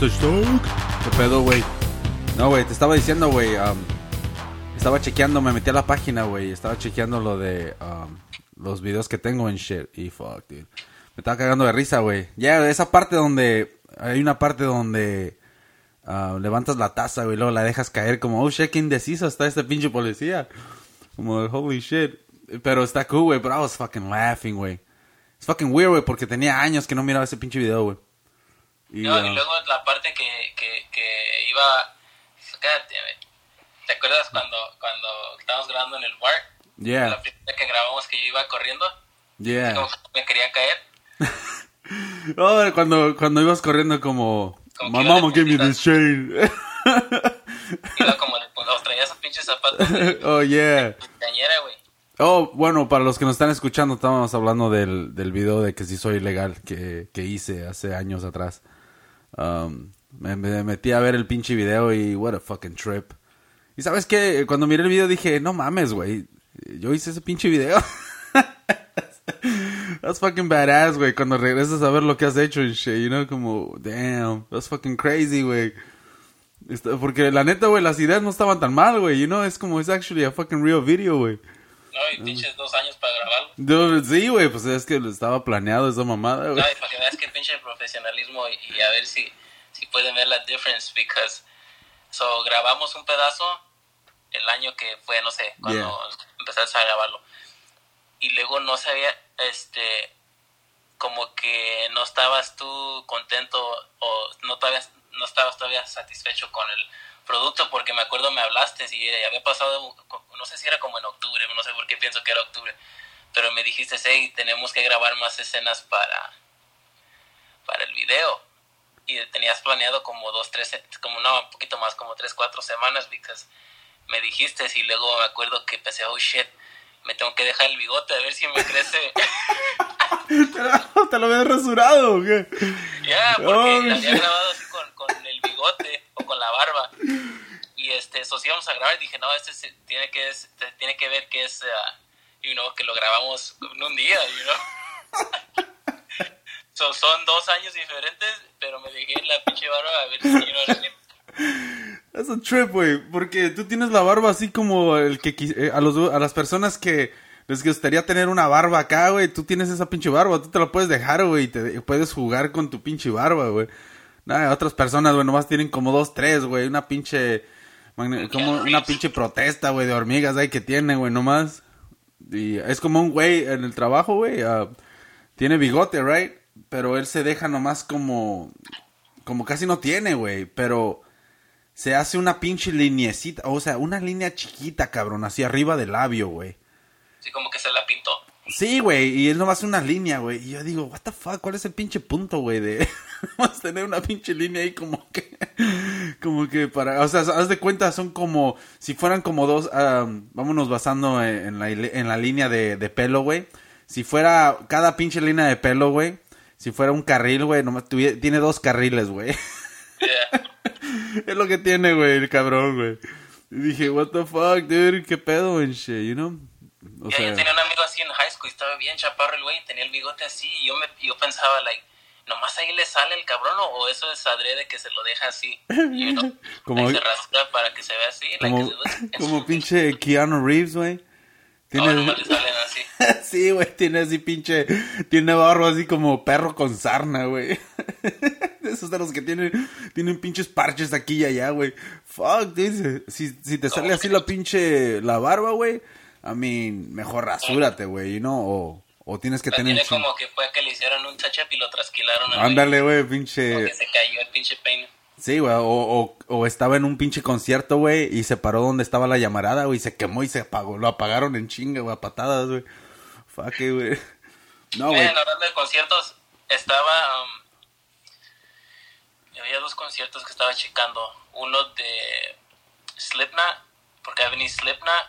¿Qué pedo, güey? No, güey, te estaba diciendo, güey. um, estaba chequeando, me metí a la página, güey. Estaba chequeando lo de um, los videos que tengo en shit. Y fuck, dude. Me estaba cagando de risa, güey. Ya, esa parte donde. Hay una parte donde. ah, levantas la taza, güey, luego la dejas caer como, oh shit, qué indeciso está este pinche policía. Como, holy shit. Pero está cool, güey, pero I was fucking laughing, güey. Es fucking weird, güey, porque tenía años que no miraba ese pinche video, güey. Y, No, y luego la parte que, que, que iba... ¿Te acuerdas cuando, cuando estábamos grabando en el bar? yeah, La primera que grabamos que yo iba corriendo, yeah. como que me quería caer. Oh, cuando, cuando ibas corriendo como, Como my mama gave me this chain. Iba como, los traía esos pinches zapatos de oh, yeah. cañera, güey. Oh, bueno, para los que nos están escuchando, estábamos hablando del, del video de que sí soy ilegal que, que hice hace años atrás. Um, me, me metí a ver el pinche video y what a fucking trip. Y sabes qué, cuando miré el video dije, no mames, güey, yo hice ese pinche video. That's fucking badass, güey, cuando regresas a ver lo que has hecho y shit, you know, como, damn, that's fucking crazy, güey. Está- Porque la neta, güey, las ideas no estaban tan mal, güey, you know, es como, it's actually a fucking real video, güey. No, y pinches dos años para grabarlo. Dude, sí, güey, pues es que estaba planeado esa mamada, güey. No, y para que veas que pinche profesionalismo y, y a ver si, si pueden ver la difference, because so grabamos un pedazo el año que fue, no sé, cuando Yeah. empezaste a grabarlo. Y luego no sabía, este, como que no estabas tú contento o no, todavía, no estabas todavía satisfecho con el producto porque me acuerdo me hablaste y había pasado, no sé si era como en octubre, no sé por qué pienso que era octubre, pero me dijiste, hey, tenemos que grabar más escenas para, para el video. Y tenías planeado como dos, tres, como no, un poquito más, como tres, cuatro semanas, because me dijiste y luego me acuerdo que pensé, oh shit, me tengo que dejar el bigote a ver si me crece. ¿Te lo habías rasurado o qué? Ya, porque Oh, había grabado así con, con el bigote o con la barba. Este, eso sí íbamos a grabar dije, no, este tiene que, tiene que ver que es, ah, you que lo grabamos en un día, you know. so, son dos años diferentes, pero me dejé la pinche barba a ver si, what I mean? Es un trip, güey, porque tú tienes la barba así como el que eh, a, los, a las personas que les gustaría tener una barba acá, güey, tú tienes esa pinche barba, tú te la puedes dejar, güey, y te puedes jugar con tu pinche barba, güey. Nah, otras personas, güey, nomás tienen como dos, tres, güey, una pinche, como una pinche protesta, güey, de hormigas ahí que tiene, güey, nomás. Y es como un güey en el trabajo, güey, ah, tiene bigote, right? Pero él se deja nomás como, como casi no tiene, güey, pero se hace una pinche liniecita, o sea, una línea chiquita, cabrón, así arriba del labio, güey. Así como que se la pintó. Sí, güey, y es nomás una línea, güey. Y yo digo, what the fuck, ¿cuál es el pinche punto, güey? De tener una pinche línea ahí como que, como que para, o sea, haz de cuenta, son como, si fueran como dos, am, vámonos basando en, la, en la línea de, de pelo, güey. Si fuera cada pinche línea de pelo, güey, si fuera un carril, güey, nomás tuvie- tiene dos carriles, güey. Yeah. Es lo que tiene, güey, el cabrón, güey. Y dije, what the fuck, dude, qué pedo, and shit, you know? O sea, yo tenía un amigo así en high school y estaba bien chaparro el güey, tenía el bigote así y yo, me, yo pensaba, like, nomás ahí le sale el cabrón o, eso es adrede que se lo deja así, you know? Como- Like, se rasura para que se vea así, como, como pinche Keanu Reeves, güey. No, Tiene, nomás le salen así. sí, güey, tiene así pinche, tiene barro así como perro con sarna, güey. Esos de los que tienen, tienen pinches parches aquí y allá, güey. Fuck, dice, si, si te sale así la pinche, la barba, güey, a mí, mejor rasúrate, güey, you know, o, o tienes que La tener tiene un como que fue que le hicieron un touch-up y lo trasquilaron. güey. Ándale, güey, Como pinche... que se cayó el pinche peine. Sí, güey, o, o, o estaba en un pinche concierto, güey, y se paró donde estaba la llamarada, güey, se quemó y se apagó. Lo apagaron en chinga, güey, a patadas, güey. Fuck, güey. No, güey. Hablando de conciertos, estaba. um, había dos conciertos que estaba checando. Uno de Slipknot, porque va a venir Slipknot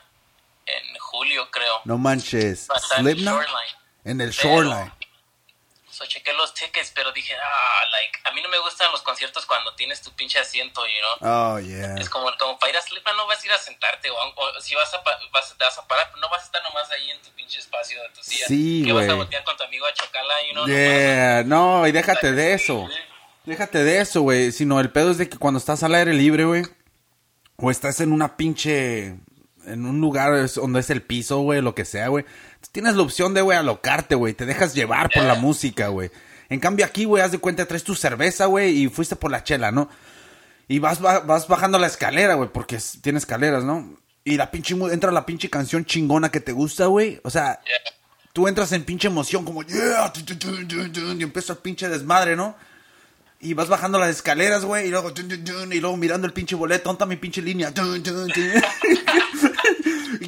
en julio, creo. No manches. Slipknot Shoreline. En el Pero- shoreline. So, So chequé los tickets, pero dije, ah, like, a mí no me gustan los conciertos cuando tienes tu pinche asiento, you know. Oh, yeah. Es como, como para ir a Slipknot no vas a ir a sentarte, o, o si vas a, vas, te vas a parar, no vas a estar nomás ahí en tu pinche espacio de tu silla. Sí, Que vas a voltear con tu amigo a chocarla, you know. Yeah, no, y déjate de eso. Déjate de eso, güey. Sino el pedo es de que cuando estás al aire libre, güey, o estás en una pinche. En un lugar donde es el piso, güey, lo que sea, güey. Tienes la opción de, güey, alocarte, güey. Te dejas llevar por la música, güey. En cambio aquí, güey, haz de cuenta, traes tu cerveza, güey, y fuiste por la chela, ¿no? Y vas, ba- vas bajando la escalera, güey, porque tiene escaleras, ¿no? Y la pinche, entra la pinche canción chingona que te gusta, güey. O sea, tú entras en pinche emoción, como, yeah, y empieza el pinche desmadre, ¿no? Y vas bajando las escaleras, güey, y luego, y luego mirando el pinche boleto, ¿dónde está mi pinche línea?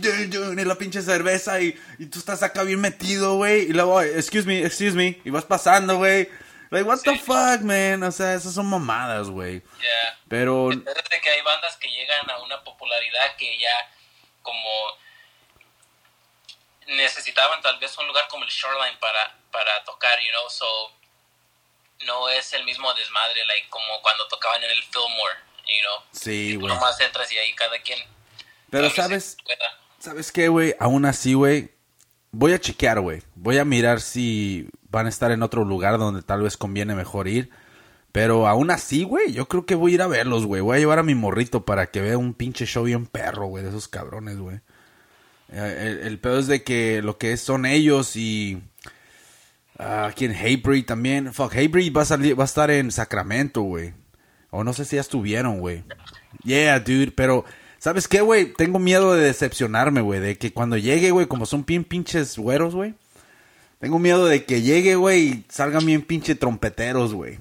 y la pinche cerveza, y, y tú estás acá bien metido, güey, y luego, excuse me, excuse me, y vas pasando, güey. Like, what the fuck, man? O sea, esas son mamadas, güey. Yeah. Pero, Desde que hay bandas que llegan a una popularidad que ya como necesitaban tal vez un lugar como el Shoreline para, para tocar, you know, so no es el mismo desmadre like como cuando tocaban en el Fillmore, you know. sí, güey. nomás entras y ahí cada quien Pero, ¿sabes? pueda. ¿Sabes qué, güey? Aún así, güey, voy a chequear, güey. Voy a mirar si van a estar en otro lugar donde tal vez conviene mejor ir. Pero aún así, güey, yo creo que voy a ir a verlos, güey. Voy a llevar a mi morrito para que vea un pinche show bien perro, güey, de esos cabrones, güey. Eh, El, el pedo es de que lo que son ellos y... ah, aquí en también. Fuck, Haybreed va a, salir, va a estar en Sacramento, güey. O no sé si ya estuvieron, güey. Yeah, dude, pero... ¿Sabes qué, güey? Tengo miedo de decepcionarme, güey. De que cuando llegue, güey, como son bien pinches güeros, güey. Tengo miedo de que llegue, güey, y salgan bien pinche trompeteros, güey.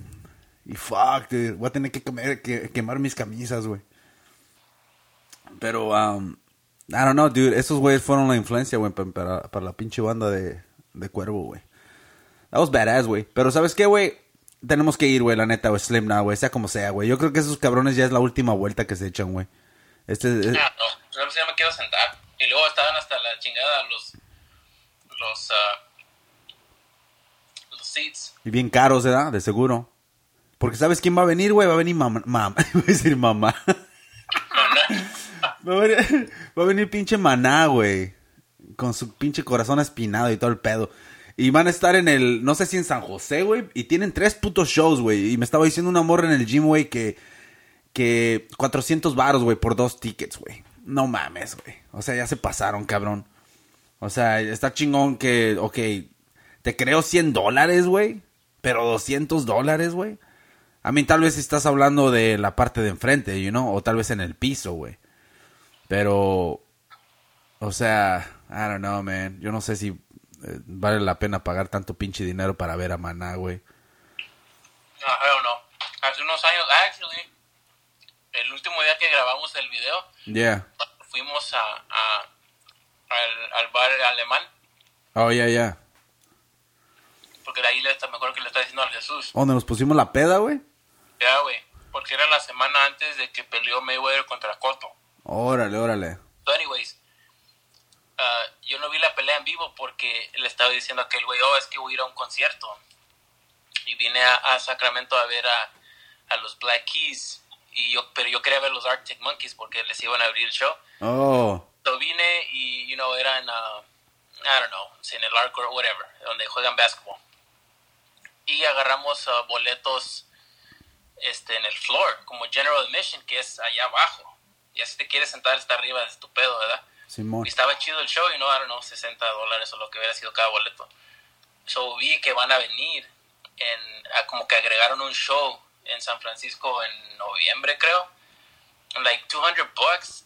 Y fuck, dude. Voy a tener que, comer- que- quemar mis camisas, güey. Pero, um, I don't know, dude. Esos güeyes fueron la influencia, güey, pa- para, para la pinche banda de, de Cuervo, güey. That was badass, güey. Pero, ¿sabes qué, güey? Tenemos que ir, güey, la neta, güey. Slim now, güey. Sea como sea, güey. Yo creo que esos cabrones ya es la última vuelta que se echan, güey. Este, eh, Ah, no, solo ya me quiero sentar. Y luego estaban hasta la chingada los los ah, los seats. y bien caros, ¿verdad? De seguro. Porque, ¿sabes quién va a venir, güey? Va a venir mamá. Mam, a decir mamá. va, a venir, va a venir pinche maná, güey. Con su pinche corazón espinado y todo el pedo. Y van a estar en el, no sé si en San José, güey. Y tienen tres putos shows, güey. Y me estaba diciendo una morra en el gym, güey, que, que 400 varos, güey, por dos tickets, güey. No mames, güey. O sea, ya se pasaron, cabrón. O sea, está chingón que, ok, te creo 100 dólares, güey. Pero 200 dólares, güey. A mí tal vez estás hablando de la parte de enfrente, you know, o tal vez en el piso, güey. Pero, o sea, I don't know, man. Yo no sé si eh, vale la pena pagar tanto pinche dinero para ver a Maná, güey. No, I don't know. Hace unos años, último día que grabamos el video, Yeah. fuimos a, a- al, al bar alemán, Oh, yeah, yeah. porque de ahí le, me acuerdo que le estaba diciendo a Jesús, ¿Dónde nos pusimos la peda, güey? ya, güey, porque era la semana antes de que peleó Mayweather contra Cotto. Órale, órale. So, anyways, ah, yo no vi la pelea en vivo porque le estaba diciendo a aquel güey, oh, es que voy a ir a un concierto. Y vine a, a Sacramento a ver a, a los Black Keys. Y yo, pero yo quería ver los Arctic Monkeys porque les iban a abrir el show. Oh, So vine y, you know, eran, uh, I don't know, en el Arco o whatever, donde juegan basketball. Y agarramos uh, boletos este, en el floor, como General Admission, que es allá abajo. Y así te quieres sentar hasta arriba, es tu pedo, ¿verdad? Simón. Y estaba chido el show y no, I don't know, 60 dólares o lo que hubiera sido cada boleto. So vi que van a venir, en, a como que agregaron un show en San Francisco en noviembre, creo. Like 200 bucks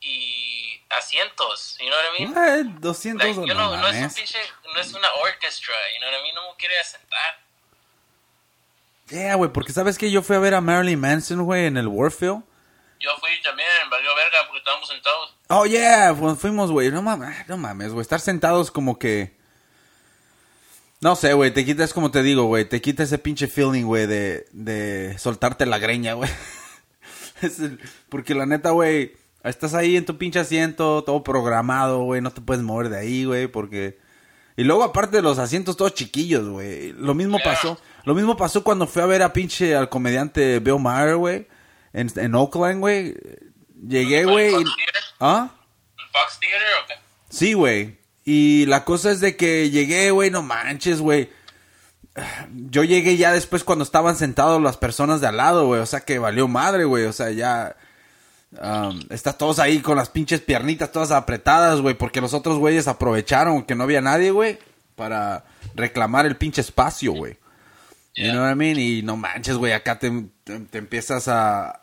y asientos, you know what I mean? Eh, 200 Like, no, no es un pinche, no es una orchestra, you know what I mean? No me quiere sentar. Yeah, güey, porque sabes que yo fui a ver a Marilyn Manson, güey, en el Warfield. Yo fui también, valió verga porque estábamos sentados. Oh, yeah, fu- fuimos, güey. No mames, no mames, güey. Estar sentados como que... No sé, güey, te quitas, como te digo, güey, te quita ese pinche feeling, güey, de, de soltarte la greña, güey. Porque la neta, güey, estás ahí en tu pinche asiento, todo programado, güey, no te puedes mover de ahí, güey, porque Y luego aparte de los asientos todos chiquillos, güey. Lo mismo pasó. Lo mismo pasó cuando fui a ver a pinche al comediante Bill Maher, güey. En, en Oakland, güey. Llegué, güey. y- ¿Ah? ¿En Fox Theater o qué? Sí, güey. Y la cosa es de que llegué, güey, no manches, güey. Yo llegué ya después cuando estaban sentados las personas de al lado, güey. O sea que valió madre, güey. O sea, ya... Um, está todos ahí con las pinches piernitas todas apretadas, güey. Porque los otros güeyes aprovecharon que no había nadie, güey. Para reclamar el pinche espacio, güey. You know what I mean? Y no manches, güey. Acá te, te, te empiezas a...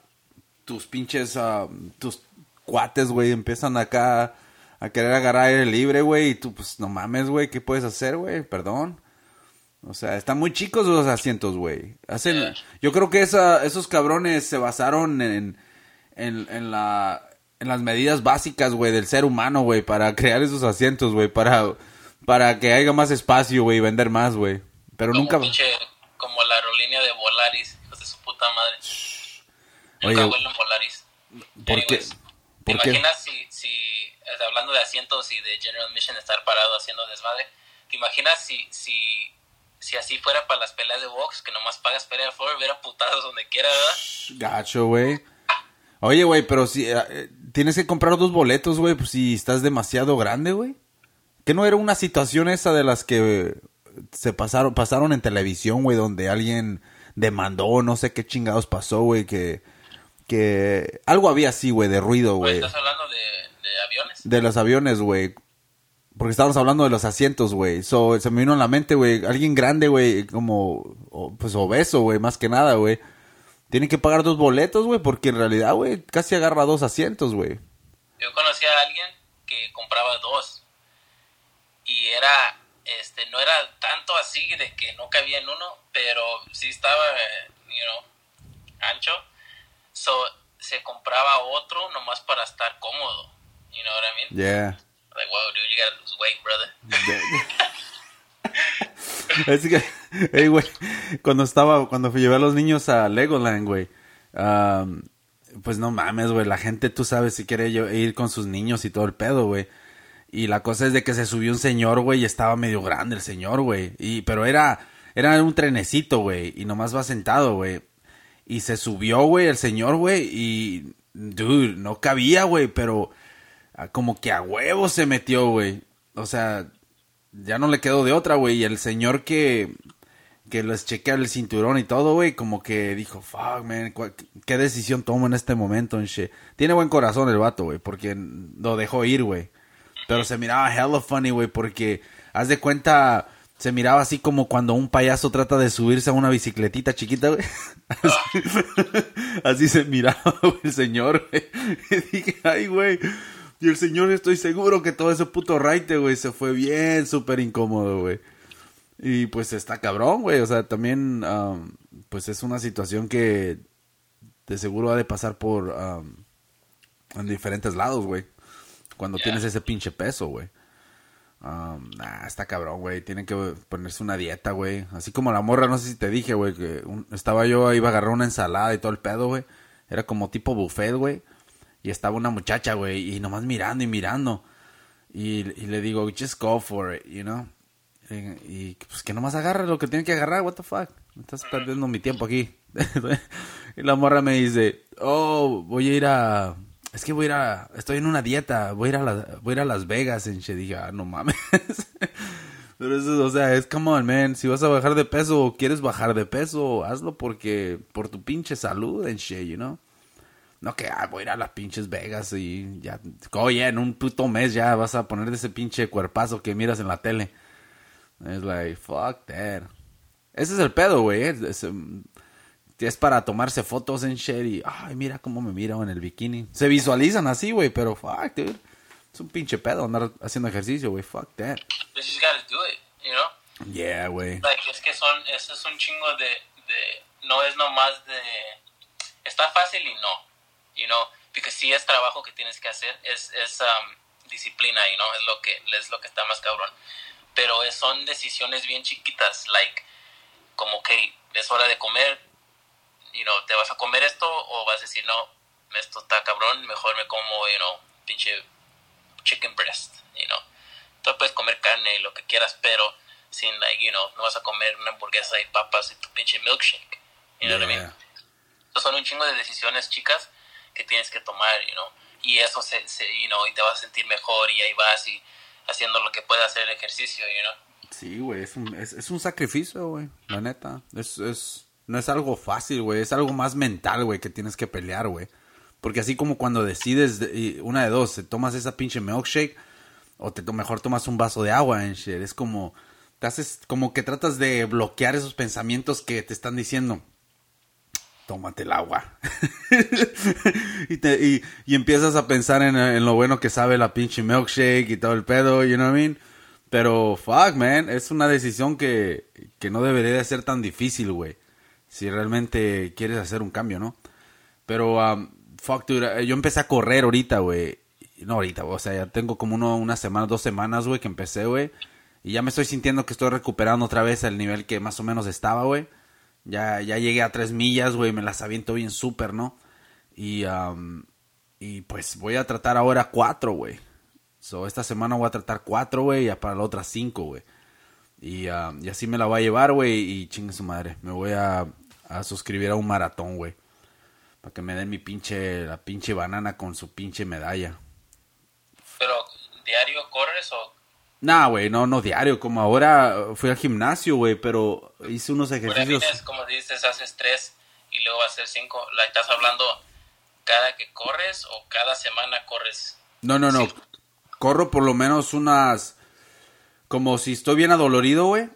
Tus pinches... ah, tus cuates, güey. Empiezan acá a querer agarrar aire libre, güey. Y tú, pues, no mames, güey. ¿Qué puedes hacer, güey? Perdón. O sea, están muy chicos los asientos, güey. Hacen, yo creo que esa, esos cabrones se basaron en, en, en la, en las medidas básicas, güey, del ser humano, güey, para crear esos asientos, güey, para, para que haya más espacio, güey, y vender más, güey. Pero Como nunca, pinche, como la aerolínea de Volaris, hijos de su puta madre. Oye, Nunca Volaris. ¿por qué? Anyways, ¿Te ¿Por qué? imaginas si, si, hablando de asientos y de General Mission estar parado haciendo desmadre, ¿te imaginas si, si, si así fuera para las peleas de box, que nomás pagas pelea de flor, hubiera putados donde quiera, ¿verdad? Gacho, güey. Oye, güey, pero si eh, eh, tienes que comprar dos boletos, güey, pues si estás demasiado grande, güey. ¿Que no era una situación esa de las que se pasaron pasaron en televisión, güey, donde alguien demandó, no sé qué chingados pasó, güey, que que algo había así, güey, de ruido, Pues, güey, ¿Estás hablando de, de aviones? de los aviones, güey. Porque estábamos hablando de los asientos, güey. So, se me vino a la mente, güey, alguien grande, güey, como pues obeso, güey, más que nada, güey. Tiene que pagar dos boletos, güey, porque en realidad, güey, casi agarra dos asientos, güey. Yo conocí a alguien que compraba dos y era, este, no era tanto así de que no cabía en uno, pero sí estaba, eh, you know, ancho. So, se compraba otro nomás para estar cómodo. You know what I mean? Yeah. Like, wow, dude, you gotta lose weight, brother. Es que, hey, güey, cuando estaba, cuando llevé a los niños a Legoland, güey, am, pues no mames, güey, la gente, tú sabes, si quiere yo ir con sus niños y todo el pedo, güey. Y la cosa es de que se subió un señor, güey, y estaba medio grande el señor, güey. Y, pero era, era un trenecito, güey, y nomás va sentado, güey. Y se subió, güey, el señor, güey, y, dude, no cabía, güey, pero como que a huevo se metió, güey. O sea, ya no le quedó de otra, güey. Y el señor que, que les chequea el cinturón y todo, güey, como que dijo, fuck, man, ¿cuál- ¿qué decisión tomo en este momento? And shit. Tiene buen corazón el vato, güey, porque lo dejó ir, güey. Pero se miraba hella funny, güey, porque, haz de cuenta, se miraba así como cuando un payaso trata de subirse a una bicicletita chiquita, güey. Así, así se miraba, güey, el señor, güey. Y dije, ay, güey. Y el señor, estoy seguro que todo ese puto raite, güey, se fue bien, súper incómodo, güey. Y pues está cabrón, güey. O sea, también, am, pues es una situación que de seguro ha de pasar por am, en diferentes lados, güey. Cuando tienes ese pinche peso, güey. Am, nah, está cabrón, güey. Tienen que ponerse una dieta, güey. Así como la morra, no sé si te dije, güey, que un- estaba yo, iba a agarrar una ensalada y todo el pedo, güey. Era como tipo buffet, güey. Y estaba una muchacha, güey, y nomás mirando y mirando. Y, y le digo, just go for it, you know. Y, y, pues que nomás agarre lo que tiene que agarrar, what the fuck. Estás perdiendo mi tiempo aquí. y la morra me dice, oh, voy a ir a... Es que voy a ir a... Estoy en una dieta, voy a ir a, la- voy a, ir a Las Vegas. Y yo dije, ah, no mames. Pero eso, o sea, es come on, man. Si vas a bajar de peso o quieres bajar de peso, hazlo porque... Por tu pinche salud and shit, you know. No que ah, voy a ir a las pinches Vegas y ya, oye, en un puto mes ya vas a poner ese pinche cuerpazo que miras en la tele. Es like, fuck that. Ese es el pedo, güey. Es, es, um, es para tomarse fotos en shit y, ay, mira cómo me miro en el bikini. Se visualizan así, güey, pero fuck, dude. Es un pinche pedo andar haciendo ejercicio, güey. Fuck that. You just gotta do it, you know? Yeah, güey. Like, es que son, eso es un chingo de, de, no es nomás de, está fácil y no, you know, porque sí es trabajo que tienes que hacer, es, es um, disciplina, you know, es lo que, es lo que está más cabrón, pero es- son decisiones bien chiquitas, like, como que es hora de comer, you know, ¿te vas a comer esto o vas a decir, no, esto está cabrón, mejor me como, you know, pinche chicken breast, you know, tú puedes comer carne y lo que quieras, pero sin, like, you know, no vas a comer una hamburguesa y papas y tu pinche milkshake. You know what I mean? Entonces son un chingo de decisiones chicas que tienes que tomar, you know. Y eso se, se you know, y te vas a sentir mejor y ahí vas y haciendo lo que puedas hacer el ejercicio, you know. Sí, güey, es un, es, es un sacrificio, güey, la neta. Es, es, no es algo fácil, güey, es algo más mental, güey, que tienes que pelear, güey. Porque así como cuando decides, de- una de dos, te tomas esa pinche milkshake o te mejor tomas un vaso de agua en shit. Es como, te haces, como que tratas de bloquear esos pensamientos que te están diciendo. Tómate el agua. y, te- y, y empiezas a pensar en, lo bueno que sabe la pinche milkshake y todo el pedo, you know what I mean? Pero, fuck, man, es una decisión que, que no debería de ser tan difícil, güey. Si realmente quieres hacer un cambio, ¿no? Pero, um, fuck, dude, eh, yo empecé a correr ahorita, güey. No ahorita, o sea, ya tengo como uno, una semana, dos semanas, güey, que empecé, güey. Y ya me estoy sintiendo que estoy recuperando otra vez el nivel que más o menos estaba, güey. Ya, ya llegué a tres millas, güey, me las aviento bien súper, ¿no? Y, um, y pues voy a tratar ahora cuatro, güey. So, esta semana voy a tratar cuatro, güey, y para la otra cinco, güey. Y, y así me la va a llevar, güey, y chingue su madre. Me voy a, a suscribir a un maratón, güey. Para que me den mi pinche, la pinche banana con su pinche medalla. Pero, ¿diario corres o Nah, güey, no, no diario. Como ahora fui al gimnasio, güey, pero hice unos ejercicios. tienes, como dices, haces tres y luego hacer cinco. La estás hablando cada que corres o cada semana corres. No, no, no. Corro por lo menos unas. Como si estoy bien adolorido, güey.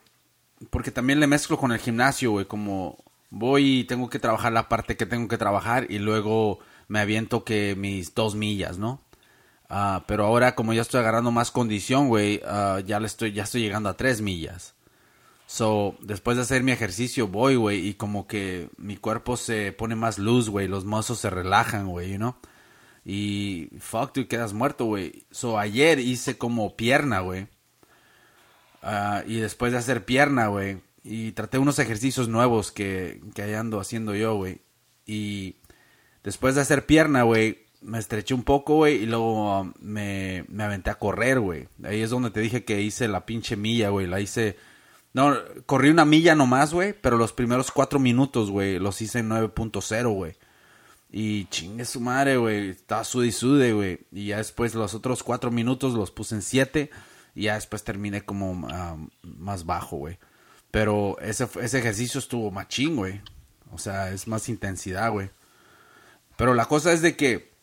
Porque también le mezclo con el gimnasio, güey. Como voy y tengo que trabajar la parte que tengo que trabajar y luego me aviento que mis dos millas, ¿no? Ah, pero ahora como ya estoy agarrando más condición, güey, ah, ya estoy, ya estoy llegando a tres millas. So, después de hacer mi ejercicio voy, güey, y como que mi cuerpo se pone más luz, güey, los muscles se relajan, güey, you know? Y fuck, tú quedas muerto, güey. So, ayer hice como pierna, güey. Ah, y después de hacer pierna, güey, y traté unos ejercicios nuevos que, que ando haciendo yo, güey. Y después de hacer pierna, güey, me estreché un poco, güey, y luego um, me, me aventé a correr, güey. Ahí es donde te dije que hice la pinche milla, güey. La hice... No, corrí una milla nomás, güey, pero los primeros cuatro minutos, güey, los hice en 9.0, güey. Y chingue su madre, güey. Estaba sude y sude, güey. Y ya después los otros cuatro minutos los puse en siete. Y ya después terminé como ah, más bajo, güey. Pero ese, ese ejercicio estuvo machín, güey. O sea, es más intensidad, güey. Pero la cosa es de que,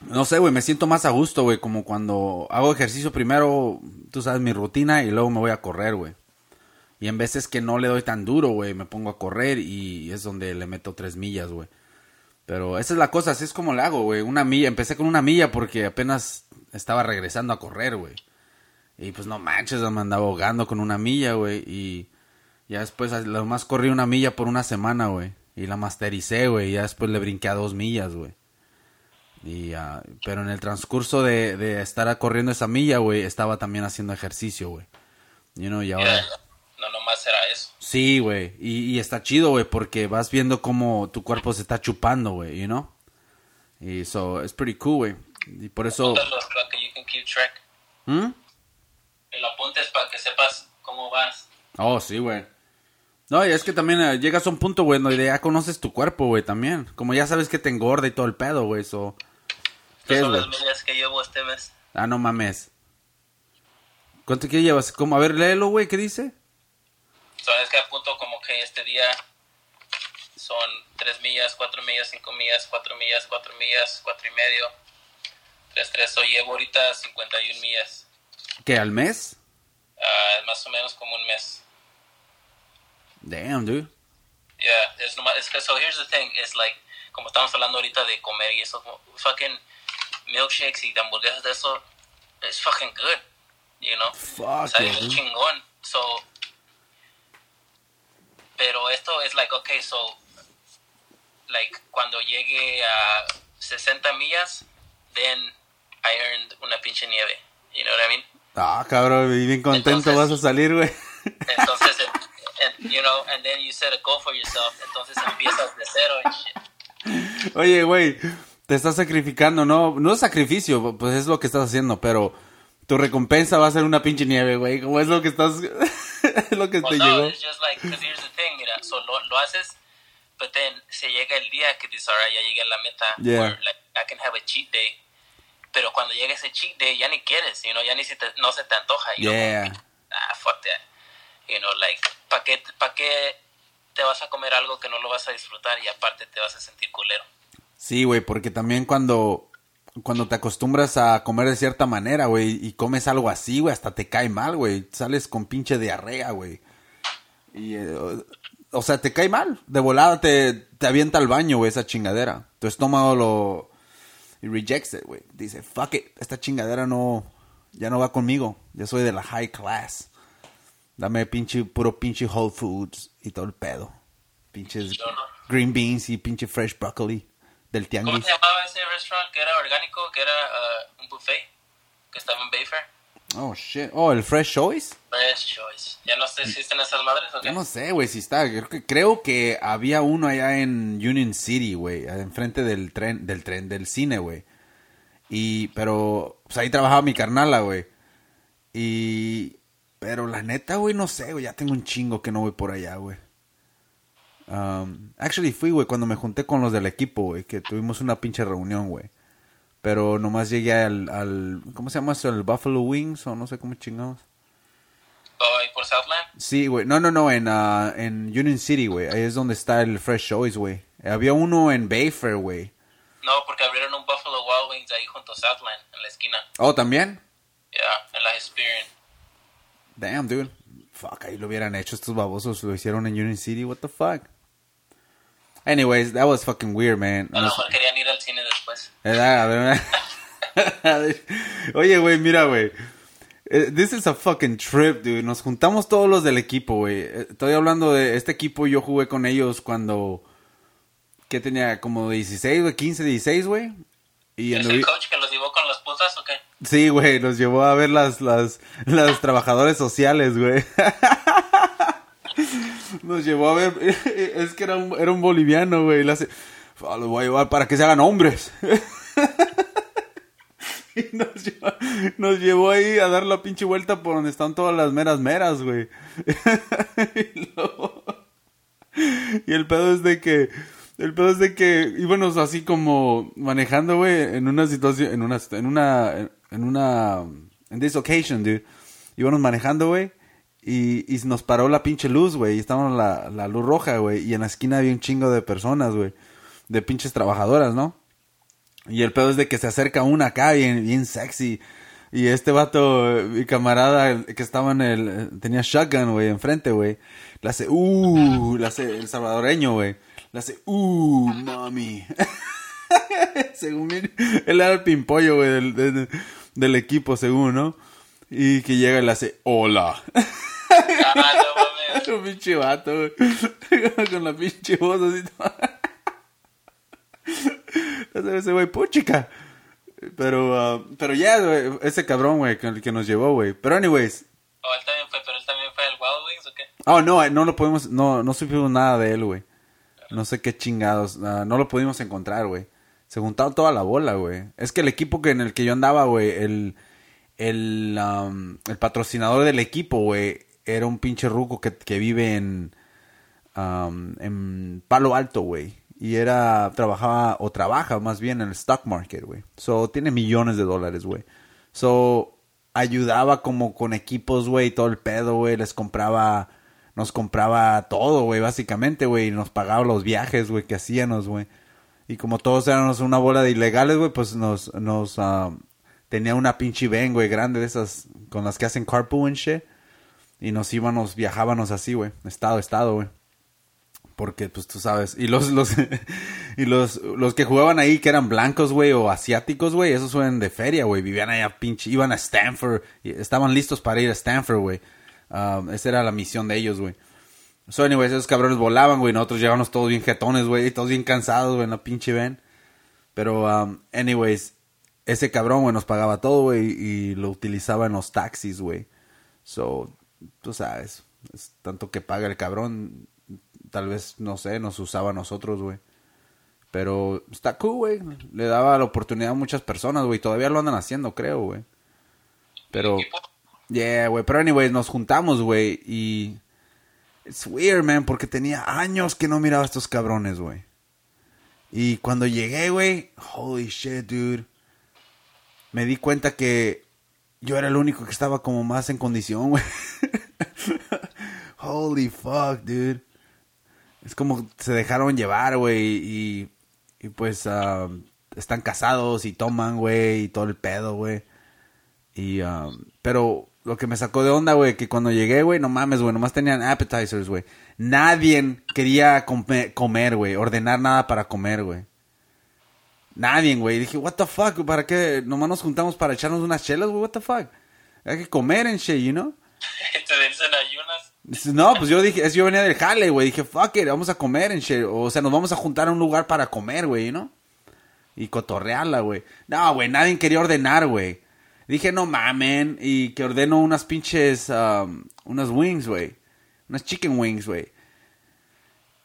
no sé, güey, me siento más a gusto, güey. Como cuando hago ejercicio primero, tú sabes, mi rutina y luego me voy a correr, güey. Y en veces que no le doy tan duro, güey, me pongo a correr y es donde le meto tres millas, güey. Pero esa es la cosa, así es como le hago, güey. Una milla, empecé con una milla porque apenas estaba regresando a correr, güey. Y pues no manches, me andaba ahogando con una milla, güey. Y ya después, lo más corrí una milla por una semana, güey. Y la mastericé, güey. Y ya después le brinqué a dos millas, güey. Y, ah, pero en el transcurso de, de estar corriendo esa milla, güey, estaba también haciendo ejercicio, güey. You know, y ahora... No nomás era eso. Sí, güey. Y, y está chido, güey, porque vas viendo cómo tu cuerpo se está chupando, güey, you know? Y so, it's pretty cool, güey. Y por eso... ¿Mm? Lo apuntes para que sepas cómo vas. Oh, sí, güey. No, y es que también eh, llegas a un punto, güey, donde ya conoces tu cuerpo, güey, también. Como ya sabes que te engorda y todo el pedo, güey, so... ¿Qué es, las que llevo este mes. Ah, no mames. ¿Cuánto que llevas? ¿Cómo? A ver, léelo, güey, ¿qué dice? Sabes que apunto como que este día son 3 millas, 4 millas, 5 millas, 4 millas, 4 millas, 4 y medio. 3, 3. Hoy llevo ahorita 51 millas. ¿Qué, al mes? Ah, más o menos como un mes. Damn, dude. Yeah, es nomás, es que, so here's the thing, es like, como estamos hablando ahorita de comer y eso, fucking milkshakes y hamburguesas de eso, es fucking good, you know? Fuck, yeah, bien dude. chingón, so, pero esto es like, okay, so, like, cuando llegue a 60 millas, then I earned una pinche nieve, you know what I mean? Ah, cabrón, bien contento Entonces- vas a salir, güey. Entonces, and, you know, and then you set a goal for yourself, entonces empiezas de cero and shit. Oye, güey, te estás sacrificando, no, no es sacrificio, pues es lo que estás haciendo, pero tu recompensa va a ser una pinche nieve, güey. Como es lo que estás, es lo que Well, te no, llegó. it's just like, because here's the thing, mira, so lo, lo haces, but then se llega el día que dices, alright, ya llegué a la meta, Yeah. or like, I can have a cheat day, pero cuando llega ese cheat day ya ni quieres, you know, ya ni se te, no se te antoja, you know, Yeah. que, ah, fuck that, you know, like, ¿para qué, pa qué te vas a comer algo que no lo vas a disfrutar y aparte te vas a sentir culero? Sí, güey, porque también cuando, cuando te acostumbras a comer de cierta manera, güey, y comes algo así, güey, hasta te cae mal, güey. Sales con pinche diarrea, güey. Y, eh, o, o sea, te cae mal. De volada te, te avienta al baño, güey, esa chingadera. Tu estómago lo... Y rejects it, güey. Dice, fuck it, esta chingadera no... Ya no va conmigo. Yo soy de la high class. Dame pinche, puro pinche Whole Foods y todo el pedo. Pinches green beans y pinche fresh broccoli del ¿Cómo se llamaba ese restaurant que era orgánico, que era uh, un buffet, que estaba en Bayfair? Oh, shit. Oh, el Fresh Choice. Fresh Choice. Ya no sé si existen esas madres o qué. Yo no sé, güey, si está. Creo que, creo que había uno allá en Union City, güey, enfrente del tren, del tren, del cine, güey. Y, pero, pues ahí trabajaba mi carnala, güey. Y, pero la neta, güey, no sé, güey, ya tengo un chingo que no voy por allá, güey. Um, actually fui, güey, cuando me junté con los del equipo, güey, que tuvimos una pinche reunión, güey. Pero nomás llegué al, al, ¿cómo se llama eso? El Buffalo Wings, o no sé cómo chingamos. Oh, ¿y por Southland? Sí, güey. No, no, no, en, ah, en Union City, güey. Ahí es donde está el Fresh Choice, güey. Había uno en Bayfair, güey. No, porque abrieron un Buffalo Wild Wings ahí junto a Southland, en la esquina. Oh, ¿también? Ya, en la Hesperian. Damn, dude. Fuck, ahí lo hubieran hecho estos babosos. Lo hicieron en Union City. What the fuck? Anyways, that was fucking weird, man. A lo mejor querían ir al cine después. ¿Verdad? Oye, güey, mira, güey. Eh, This is a fucking trip, dude. Nos juntamos todos los del equipo, güey. Eh, Estoy hablando de este equipo. Yo jugué con ellos cuando. ¿Qué tenía? Como 16, güey. 15, 16, güey. Y ¿Es el coach que los llevó con las putas o qué? Sí, güey. Nos llevó a ver las, las, las trabajadores sociales, güey. Nos llevó a ver. Es que era un, era un boliviano, güey. Hace. "Ah, Los voy a llevar para que se hagan hombres. Y nos llevó, nos llevó ahí a dar la pinche vuelta por donde están todas las meras meras, güey. Y el pedo es de que, el pedo es de que íbamos así como manejando, güey, en una situación, en una, en una, en una, en this occasion, dude. Íbamos manejando, güey, y, y nos paró la pinche luz, güey, y estábamos la, la luz roja, güey, y en la esquina había un chingo de personas, güey, de pinches trabajadoras, ¿no? Y el pedo es de que se acerca una acá bien, bien sexy. Y este vato, mi camarada que estaba en el... Tenía shotgun, güey, enfrente, güey. Le hace, uh, le hace el salvadoreño, güey. Le hace, uh, mami. según mi- él era el pimpollo, güey, del, del equipo, según, ¿no? Y que llega y le hace, hola. Ah, no mames. un pinche vato, güey. Con la pinche voz así. Hacer ese güey, puchica. Pero, ah, pero ya, güey, ese cabrón, güey, que, que nos llevó, güey. Pero anyways. Oh, él también fue, pero él también fue al Wild Wings o qué? Oh, no, eh, no lo podemos, no, no supimos nada de él, güey. No sé qué chingados, ah, no lo pudimos encontrar, güey. Se juntaron toda la bola, güey. Es que el equipo que en el que yo andaba, güey, el, el, el patrocinador del equipo, güey, era un pinche ruco que, que vive en, am, en Palo Alto, güey. Y era, trabajaba, o trabaja más bien en el stock market, güey. So, tiene millones de dólares, güey. So, ayudaba como con equipos, güey, todo el pedo, güey. Les compraba, nos compraba todo, güey, básicamente, güey. Y nos pagaba los viajes, güey, que hacíamos, güey. Y como todos éramos una bola de ilegales, güey, pues nos, nos, ah, tenía una pinche van, güey, grande de esas, con las que hacen carpool and shit. Y nos íbamos, viajábamos así, güey, estado estado, güey. Porque, pues, tú sabes. Y los, los, y los, los que jugaban ahí, que eran blancos, güey, o asiáticos, güey, esos fueron de feria, güey. Vivían allá, pinche, iban a Stanford. y estaban listos para ir a Stanford, güey. Um, esa era la misión de ellos, güey. So, anyways, esos cabrones volaban, güey. Nosotros llegábamos todos bien jetones, güey. Todos bien cansados, güey, en pinche van. Pero, um, anyways, ese cabrón, güey, nos pagaba todo, güey. Y lo utilizaba en los taxis, güey. So, tú sabes. Es tanto que paga el cabrón. Tal vez, no sé, nos usaba a nosotros, güey. Pero está cool, güey. Le daba la oportunidad a muchas personas, güey. Todavía lo andan haciendo, creo, güey. Pero, yeah, güey. Pero, anyways, nos juntamos, güey. Y. It's weird, man, porque tenía años que no miraba a estos cabrones, güey. Y cuando llegué, güey, holy shit, dude. Me di cuenta que yo era el único que estaba como más en condición, güey. holy fuck, dude. Es como se dejaron llevar, güey, y, y pues ah, están casados y toman, güey, y todo el pedo, güey. Y, um, pero lo que me sacó de onda, güey, que cuando llegué, güey, no mames, güey, nomás tenían appetizers, güey. Nadie quería come- comer, güey, ordenar nada para comer, güey. Nadie, güey. Dije, what the fuck, ¿para qué? Nomás nos juntamos para echarnos unas chelas, güey, what the fuck. Hay que comer en shit, you know? Te dicen ayunas. No, pues yo dije, es- yo venía del jale, güey. Dije, fuck it, vamos a comer en shit. O sea, nos vamos a juntar a un lugar para comer, güey, ¿no? Y cotorrearla, güey. No, güey, nadie quería ordenar, güey. Dije, no mamen. Y que ordeno unas pinches, um, unas wings, güey. Unas chicken wings, güey.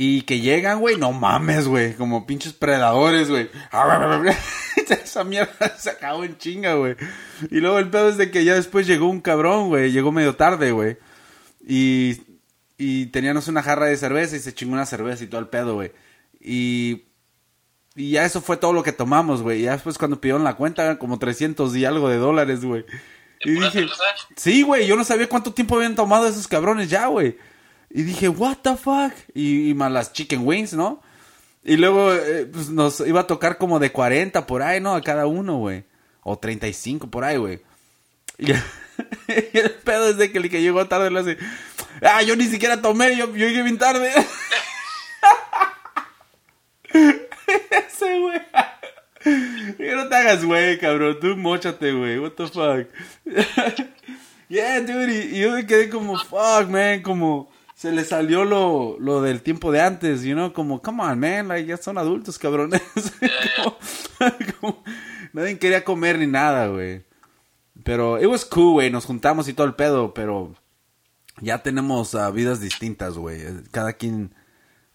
Y que llegan, güey, no mames, güey. Como pinches predadores, güey. Esa mierda se acabó en chinga, güey. Y luego el pedo es de que ya después llegó un cabrón, güey. Llegó medio tarde, güey. Y, y teníamos una jarra de cerveza y se chingó una cerveza y todo el pedo, güey. Y, y ya eso fue todo lo que tomamos, güey. Y ya después cuando pidieron la cuenta eran como 300 y algo de dólares, güey. Y ¿De pura dije, sí, güey, yo no sabía cuánto tiempo habían tomado esos cabrones ya, güey. Y dije, what the fuck? Y, y más las chicken wings, ¿no? Y luego eh, pues nos iba a tocar como de 40 por ahí, ¿no? A cada uno, güey. O 35 por ahí, güey. Y, el pedo es de que el que llegó tarde le hace, ah, yo ni siquiera tomé, yo, yo llegué bien tarde. Ese, güey. No te hagas, güey, cabrón. Tú mochate, güey. What the fuck. yeah, dude. Y, y yo me quedé como, fuck, man. Como se le salió lo, lo del tiempo de antes, you know. Como, come on, man. Like, ya son adultos, cabrones. como, como- nadie quería comer ni nada, güey. Pero, it was cool, güey. Nos juntamos y todo el pedo, pero ya tenemos ah, vidas distintas, güey. Cada quien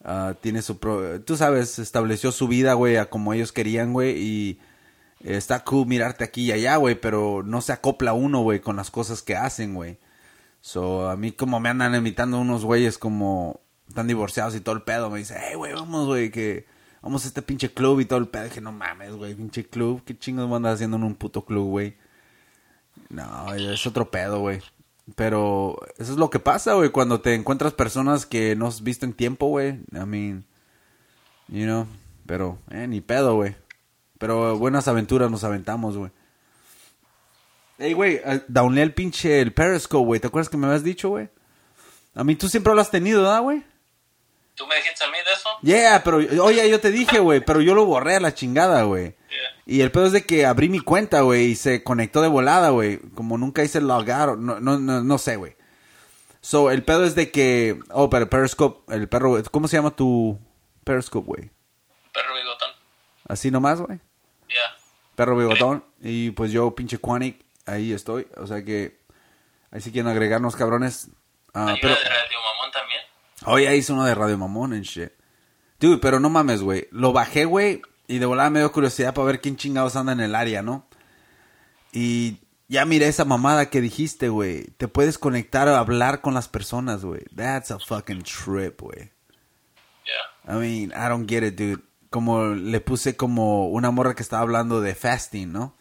ah, tiene su... Pro Tú sabes, estableció su vida, güey, a como ellos querían, güey. Y eh, está cool mirarte aquí y allá, güey, pero no se acopla uno, güey, con las cosas que hacen, güey. So, a mí como me andan invitando unos güeyes como están divorciados y todo el pedo, me dice, hey, güey, vamos, güey, que vamos a este pinche club y todo el pedo. Dije, no mames, güey, pinche club, qué chingos van a haciendo en un puto club, güey. No, es otro pedo, güey. Pero eso es lo que pasa, güey, cuando te encuentras personas que no has visto en tiempo, güey. I mean, you know, pero, eh, ni pedo, güey. Pero buenas aventuras nos aventamos, güey. Ey, güey, eh, downlé el pinche el Periscope, güey. ¿Te acuerdas que me habías dicho, güey? A mí tú siempre lo has tenido, ¿verdad, güey? ¿Tú me dijiste a mí de eso? Yeah, pero, oye, yo te dije, güey, pero yo lo borré a la chingada, güey. Yeah. Y el pedo es de que abrí mi cuenta, güey, y se conectó de volada, güey. Como nunca hice logar, no, no, no, no sé, güey. So, el pedo es de que, oh, pero Periscope, el perro, ¿cómo se llama tu Periscope, güey? Perro bigotón. Así nomás, güey. Ya. Perro bigotón. Y pues yo, pinche Quanic, ahí estoy. O sea que, ahí sí quieren agregarnos, cabrones. Ah, Ayuda pero, de Radio Mamón también. Oye, hice uno de Radio Mamón en shit. Dude, pero no mames, güey. Lo bajé, güey. Y de volada me dio curiosidad para ver quién chingados anda en el área, ¿no? Y ya miré esa mamada que dijiste, güey. Te puedes conectar a hablar con las personas, güey. That's a fucking trip, güey. Ya. I mean, I don't get it, dude. Como le puse como una morra que estaba hablando de fasting, ¿no?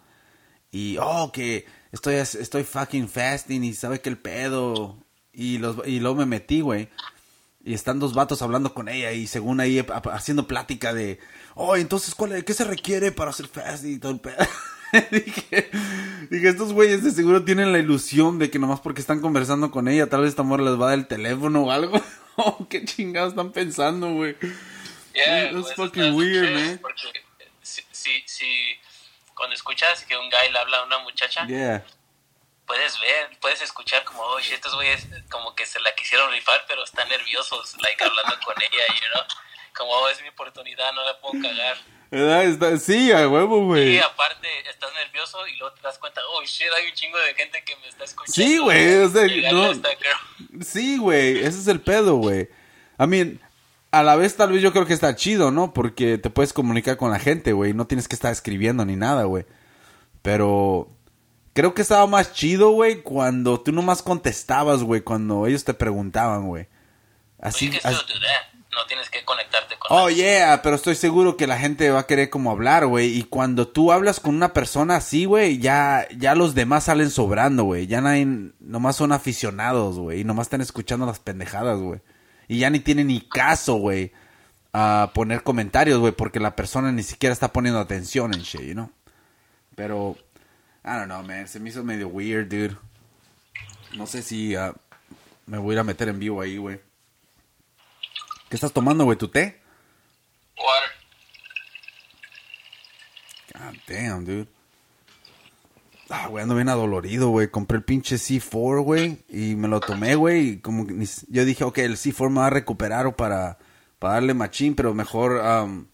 Y, oh, que estoy, estoy fucking fasting y sabe que el pedo. Y, los, y luego me metí, güey. Y están dos vatos hablando con ella y según ahí haciendo plática de, oh, entonces, ¿cuál, es- ¿qué se requiere para hacer fasting y todo el pedo? dije, dije, estos güeyes de seguro tienen la ilusión de que nomás porque están conversando con ella, tal vez esta morra les va a dar el teléfono o algo. oh, qué chingados están pensando, güey. Yeah, That's pues, fucking weird, man. Porque si, si, si cuando escuchas que un guy le habla a una muchacha, Yeah. puedes ver, puedes escuchar como, oh, shit, estos güeyes como que se la quisieron rifar, pero están nerviosos, like, hablando con ella, you know? Como, oh, es mi oportunidad, no la puedo cagar. ¿Verdad? Está- sí, a huevo, güey. Y aparte, estás nervioso y luego te das cuenta, oh, shit, hay un chingo de gente que me está escuchando. Sí, güey, o sea, no-. Sí, güey, ese es el pedo, güey. I mean, a la vez tal vez yo creo que está chido, ¿no? Porque te puedes comunicar con la gente, güey. No tienes que estar escribiendo ni nada, güey. Pero Creo que estaba más chido, güey, cuando tú nomás contestabas, güey, cuando ellos te preguntaban, güey. Así, que así-. No tienes que conectarte con Oh, yeah, pero estoy seguro que la gente va a querer como hablar, güey. Y cuando tú hablas con una persona así, güey, ya, ya los demás salen sobrando, güey. Ya nadie, nomás son aficionados, güey. Y nomás están escuchando las pendejadas, güey. Y ya ni tiene ni caso, güey, a poner comentarios, güey, porque la persona ni siquiera está poniendo atención en shit, you know. Pero, I don't know, man. Se me hizo medio weird, dude. No sé si ah, me voy a ir a meter en vivo ahí, güey. ¿Qué estás tomando, güey? ¿Tu té? Water. God damn, dude. Ah, güey, ando bien adolorido, güey. Compré el pinche C4, güey. Y me lo tomé, güey. Y como que yo dije, ok, el C4 me va a recuperar o para, para darle machín, pero mejor. um,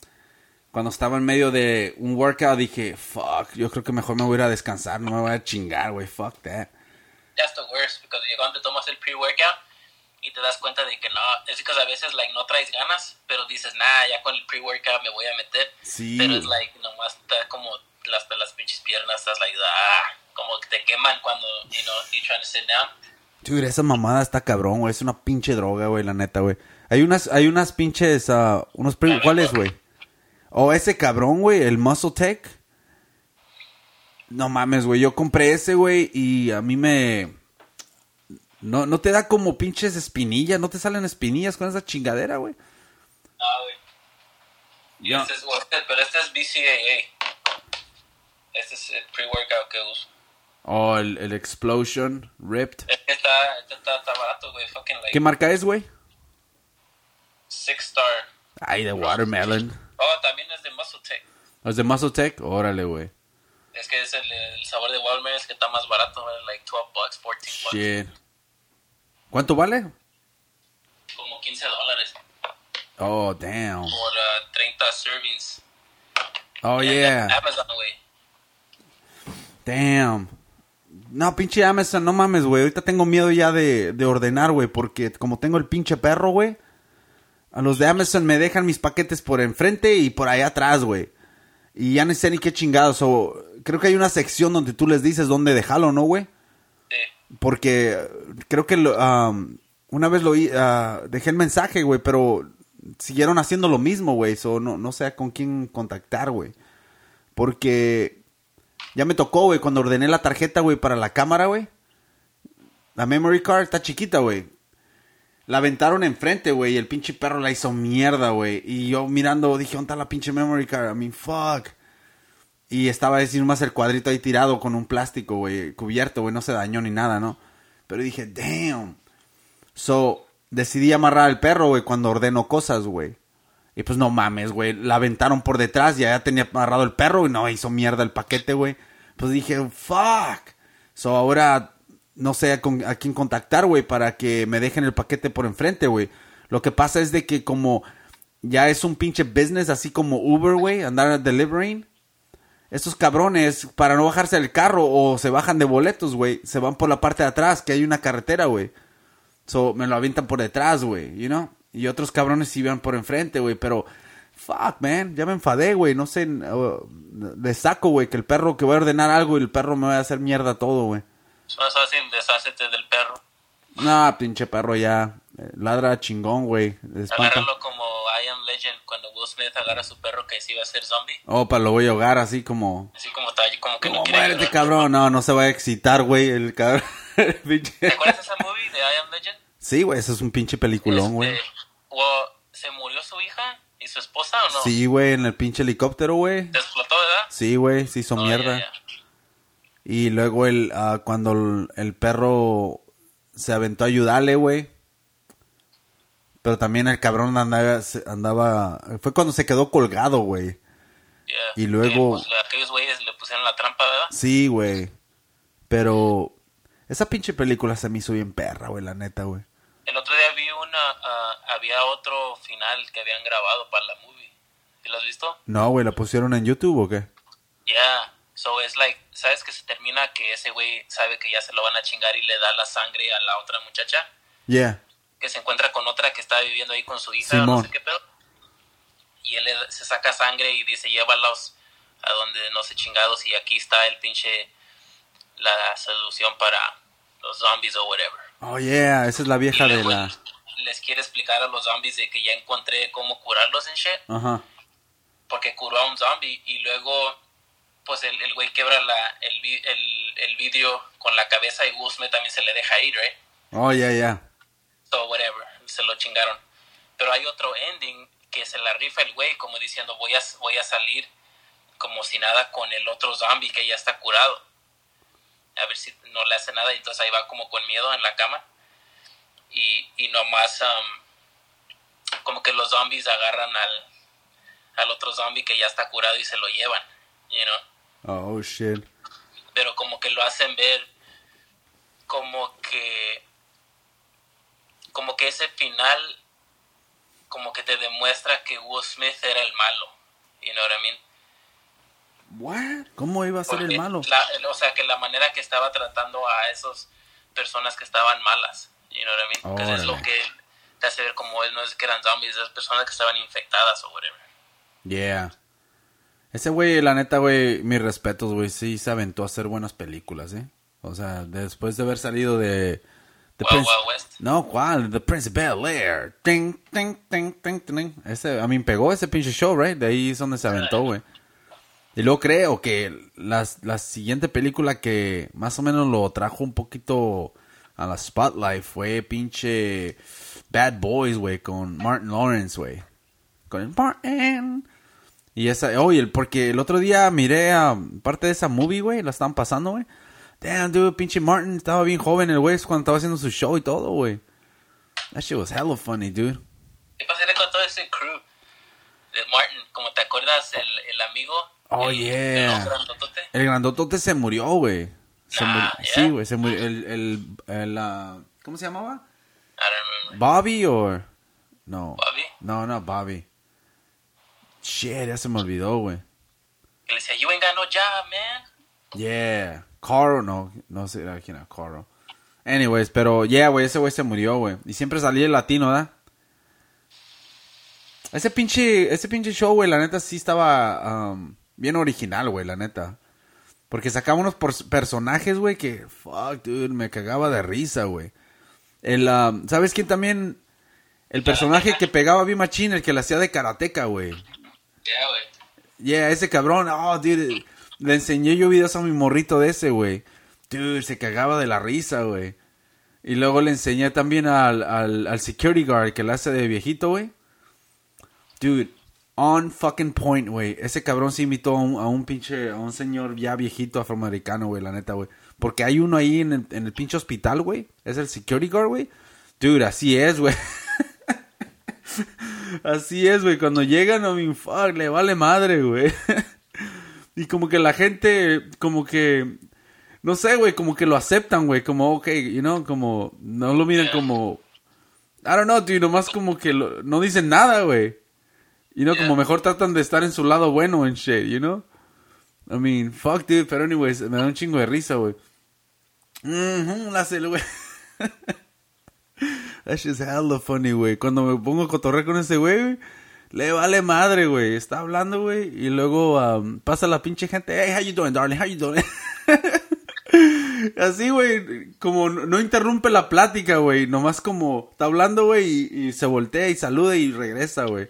cuando estaba en medio de un workout dije, fuck, yo creo que mejor me voy a ir a descansar. No me voy a chingar, güey. Fuck that. That's the worst, because cuando te tomas el pre-workout y te das cuenta de que no, es que a veces like no traes ganas, pero dices, nah, ya con el pre-workout me voy a meter. Sí. Pero es like, nomás está como las, las pinches piernas, estás like, ah, como que te queman cuando, you know, you trying to sit down. Dude, esa mamada está cabrón, güey. Es una pinche droga, güey, la neta, güey. Hay unas, hay unas pinches, ah, unos pre- ¿Cuáles, güey? O ese cabrón, güey, el Muscle Tech. No mames, güey. Yo compré ese, güey, y a mí me. No, no te da como pinches espinillas, no te salen espinillas con esa chingadera, güey. Ah, güey. Y Ya. Este es, pero este es BCAA. Este es el pre-workout que uso. O el, el Explosion Ripped. Este está, este está, está barato, güey, fucking like ¿Qué marca es, güey? six star. Ay, de Watermelon. Oh, también es de Muscle Tech. ¿Es de Muscle Tech? Órale, güey. Es que es el, el sabor de Walmart es que está más barato, güey, like 12 bucks, 14 bucks. Shit. ¿Cuánto vale? Como 15 dólares Oh, damn. por uh, 30 servings. Oh, yeah. Amazon, güey. Damn. No, pinche Amazon, no mames, güey. Ahorita tengo miedo ya de, de ordenar, güey, porque como tengo el pinche perro, güey, a los de Amazon me dejan mis paquetes por enfrente y por allá atrás, güey. Y ya no sé ni qué chingados. O creo que hay una sección donde tú les dices dónde dejarlo, ¿no, güey? Sí. Porque creo que um, una vez lo ah, dejé el mensaje, güey, pero siguieron haciendo lo mismo, güey. So, no, no sé con quién contactar, güey. Porque ya me tocó, güey, cuando ordené la tarjeta, güey, para la cámara, güey. La memory card está chiquita, güey. La aventaron enfrente, güey, y el pinche perro la hizo mierda, güey. Y yo mirando dije, ¿dónde está la pinche memory card? I mean, fuck. Y estaba decir más el cuadrito ahí tirado con un plástico, güey, cubierto, güey, no se dañó ni nada, ¿no? Pero dije, damn. So, decidí amarrar al perro, güey, cuando ordeno cosas, güey. Y pues no mames, güey, la aventaron por detrás, ya, ya tenía amarrado el perro y no hizo mierda el paquete, güey. Pues dije, fuck. So, ahora no sé a, quién contactar, güey, para que me dejen el paquete por enfrente, güey. Lo que pasa es de que como ya es un pinche business, así como Uber, güey, andar delivering. Estos cabrones, para no bajarse del carro o se bajan de boletos, güey, se van por la parte de atrás, que hay una carretera, güey. So, me lo avientan por detrás, güey, you know? Y otros cabrones sí iban por enfrente, güey, pero... Fuck, man, ya me enfadé, güey, no sé... uh, le saco, güey, que el perro que voy a ordenar algo y el perro me va a hacer mierda todo, güey. Más fácil, deshacete del perro. No, pinche perro ya. eh, Ladra chingón, güey. Agárralo como I Am Legend cuando Will Smith agarra a su perro que se iba a ser zombie. Opa, lo voy a ahogar así como... Así como, está, como que no quiere muérete, cabrón. No, no se va a excitar, güey, el cabrón. ¿Te acuerdas de esa movie de I Am Legend? Sí, güey, ese es un pinche peliculón, güey. Este, ¿Se murió su hija y su esposa o no? Sí, güey, en el pinche helicóptero, güey. ¿Se explotó, verdad? Sí, güey, se hizo Oh, mierda. ya, ya. Y luego el, ah, cuando el, el perro se aventó a ayudarle, güey. Pero también el cabrón andaba, andaba... Fue cuando se quedó colgado, güey. Y luego- Que, pues, aquellos güeyes le pusieron la trampa, ¿verdad? Sí, güey. Pero esa pinche película se me hizo bien perra, güey, la neta, güey. El otro día vi una, ah, había otro final que habían grabado para la movie. ¿Sí lo has visto? No, güey, ¿la pusieron en YouTube o qué? Yeah. So it's like, ¿sabes que se termina que ese güey sabe que ya se lo van a chingar y le da la sangre a la otra muchacha? Yeah. Que se encuentra con otra que está viviendo ahí con su hija o no Simón. sé qué pedo. Y él le- se saca sangre y dice, llévalos a donde no sé chingados y aquí está el pinche, la solución para los zombies o whatever. Oh, yeah, esa es la vieja Y de la... Les quiere explicar a los zombies de que ya encontré cómo curarlos en shit. Ajá. Porque curó a un zombie y luego, pues el, el güey quebra la, el, el, el vidrio con la cabeza y Smith también se le deja ir, right? Oh, yeah, yeah. So, whatever, se lo chingaron. Pero hay otro ending que se la rifa el güey como diciendo voy a, voy a salir como si nada con el otro zombie que ya está curado. A ver si no le hace nada y entonces ahí va como con miedo en la cama. Y, y nomás um, como que los zombies agarran al, al otro zombie que ya está curado y se lo llevan, you know Oh, shit. pero como que lo hacen ver como que como que ese final como que te demuestra que Will Smith era el malo you know what I mean What? ¿Cómo iba a ser el malo? la- o sea que la manera que estaba tratando a esas personas que estaban malas you know what I mean Porque es lo que te hace ver como él no es que eran zombies esas personas que estaban infectadas o whatever Yeah. Ese güey, la neta, güey, mis respetos, güey, sí se aventó a hacer buenas películas, ¿eh? O sea, después de haber salido de... The Wild Wild West. No, ¿cuál? The Prince of Bel Air. Ting, ting, ting, ting, ting. Ese, a mí pegó ese pinche show, right? De ahí es donde se aventó, güey. Y luego creo que las, la siguiente película que más o menos lo trajo un poquito a la spotlight fue pinche Bad Boys, güey, con Martin Lawrence, güey. Con el Martin. Y esa, oye, el- porque el otro día miré a parte de esa movie, güey, la estaban pasando, güey. Damn, dude, pinche Martin estaba bien joven el güey cuando estaba haciendo su show y todo, güey. That shit was hella funny, dude. ¿Qué pasaría con todo ese crew de Martin? Como te acuerdas, el, el amigo. Oh, el- yeah. el grandotote? El grandotote se murió, güey. Se Nah, murió- yeah. Sí, güey, se murió. El, el, el, ah, ¿cómo se llamaba? I don't remember. Bobby o... No. Bobby. No, no, Bobby. Shit, ya se me olvidó, güey. Que le decía, you ain't got no job, man. Yeah. Carl, no, no sé quién era Carl. Anyways, pero yeah, güey, ese güey se murió, güey. Y siempre salía el latino, ¿verdad? Ese pinche, ese pinche show, güey, la neta sí estaba um, bien original, güey, la neta. Porque sacaba unos por- personajes, güey, que, fuck, dude, me cagaba de risa, güey. El, um, ¿sabes quién también? El personaje que pegaba bien machín, el que la hacía de karateca, güey. Yeah, güey. Yeah, ese cabrón, oh, dude, le enseñé yo videos a mi morrito de ese, güey. Dude, se cagaba de la risa, güey. Y luego le enseñé también al, al, al security guard que le hace de viejito, güey. Dude, on fucking point, güey. Ese cabrón se imitó a un, pinche, a un señor ya viejito afroamericano, güey, la neta, güey. Porque hay uno ahí en el, en el pinche hospital, güey. Es el security guard, güey. Dude, así es, güey. Así es, güey. Cuando llegan a mi fuck, le vale madre, güey. y como que la gente, como que, no sé, güey, como que lo aceptan, güey. Como, ok, you know, como, no lo miran como, I don't know, dude, nomás como que lo- no dicen nada, güey. You know, como mejor tratan de estar en su lado bueno en shit, you know? I mean, fuck, dude, pero anyways, me da un chingo de risa, güey. Mhm, la hace, güey. That shit's hella funny, güey. Cuando me pongo a cotorrear con ese güey, le vale madre, güey. Está hablando, güey, y luego um, pasa la pinche gente. Hey, how you doing, darling? How you doing? Así, güey, como no no interrumpe la plática, güey. Nomás como está hablando, güey, y, y se voltea y saluda y regresa, güey.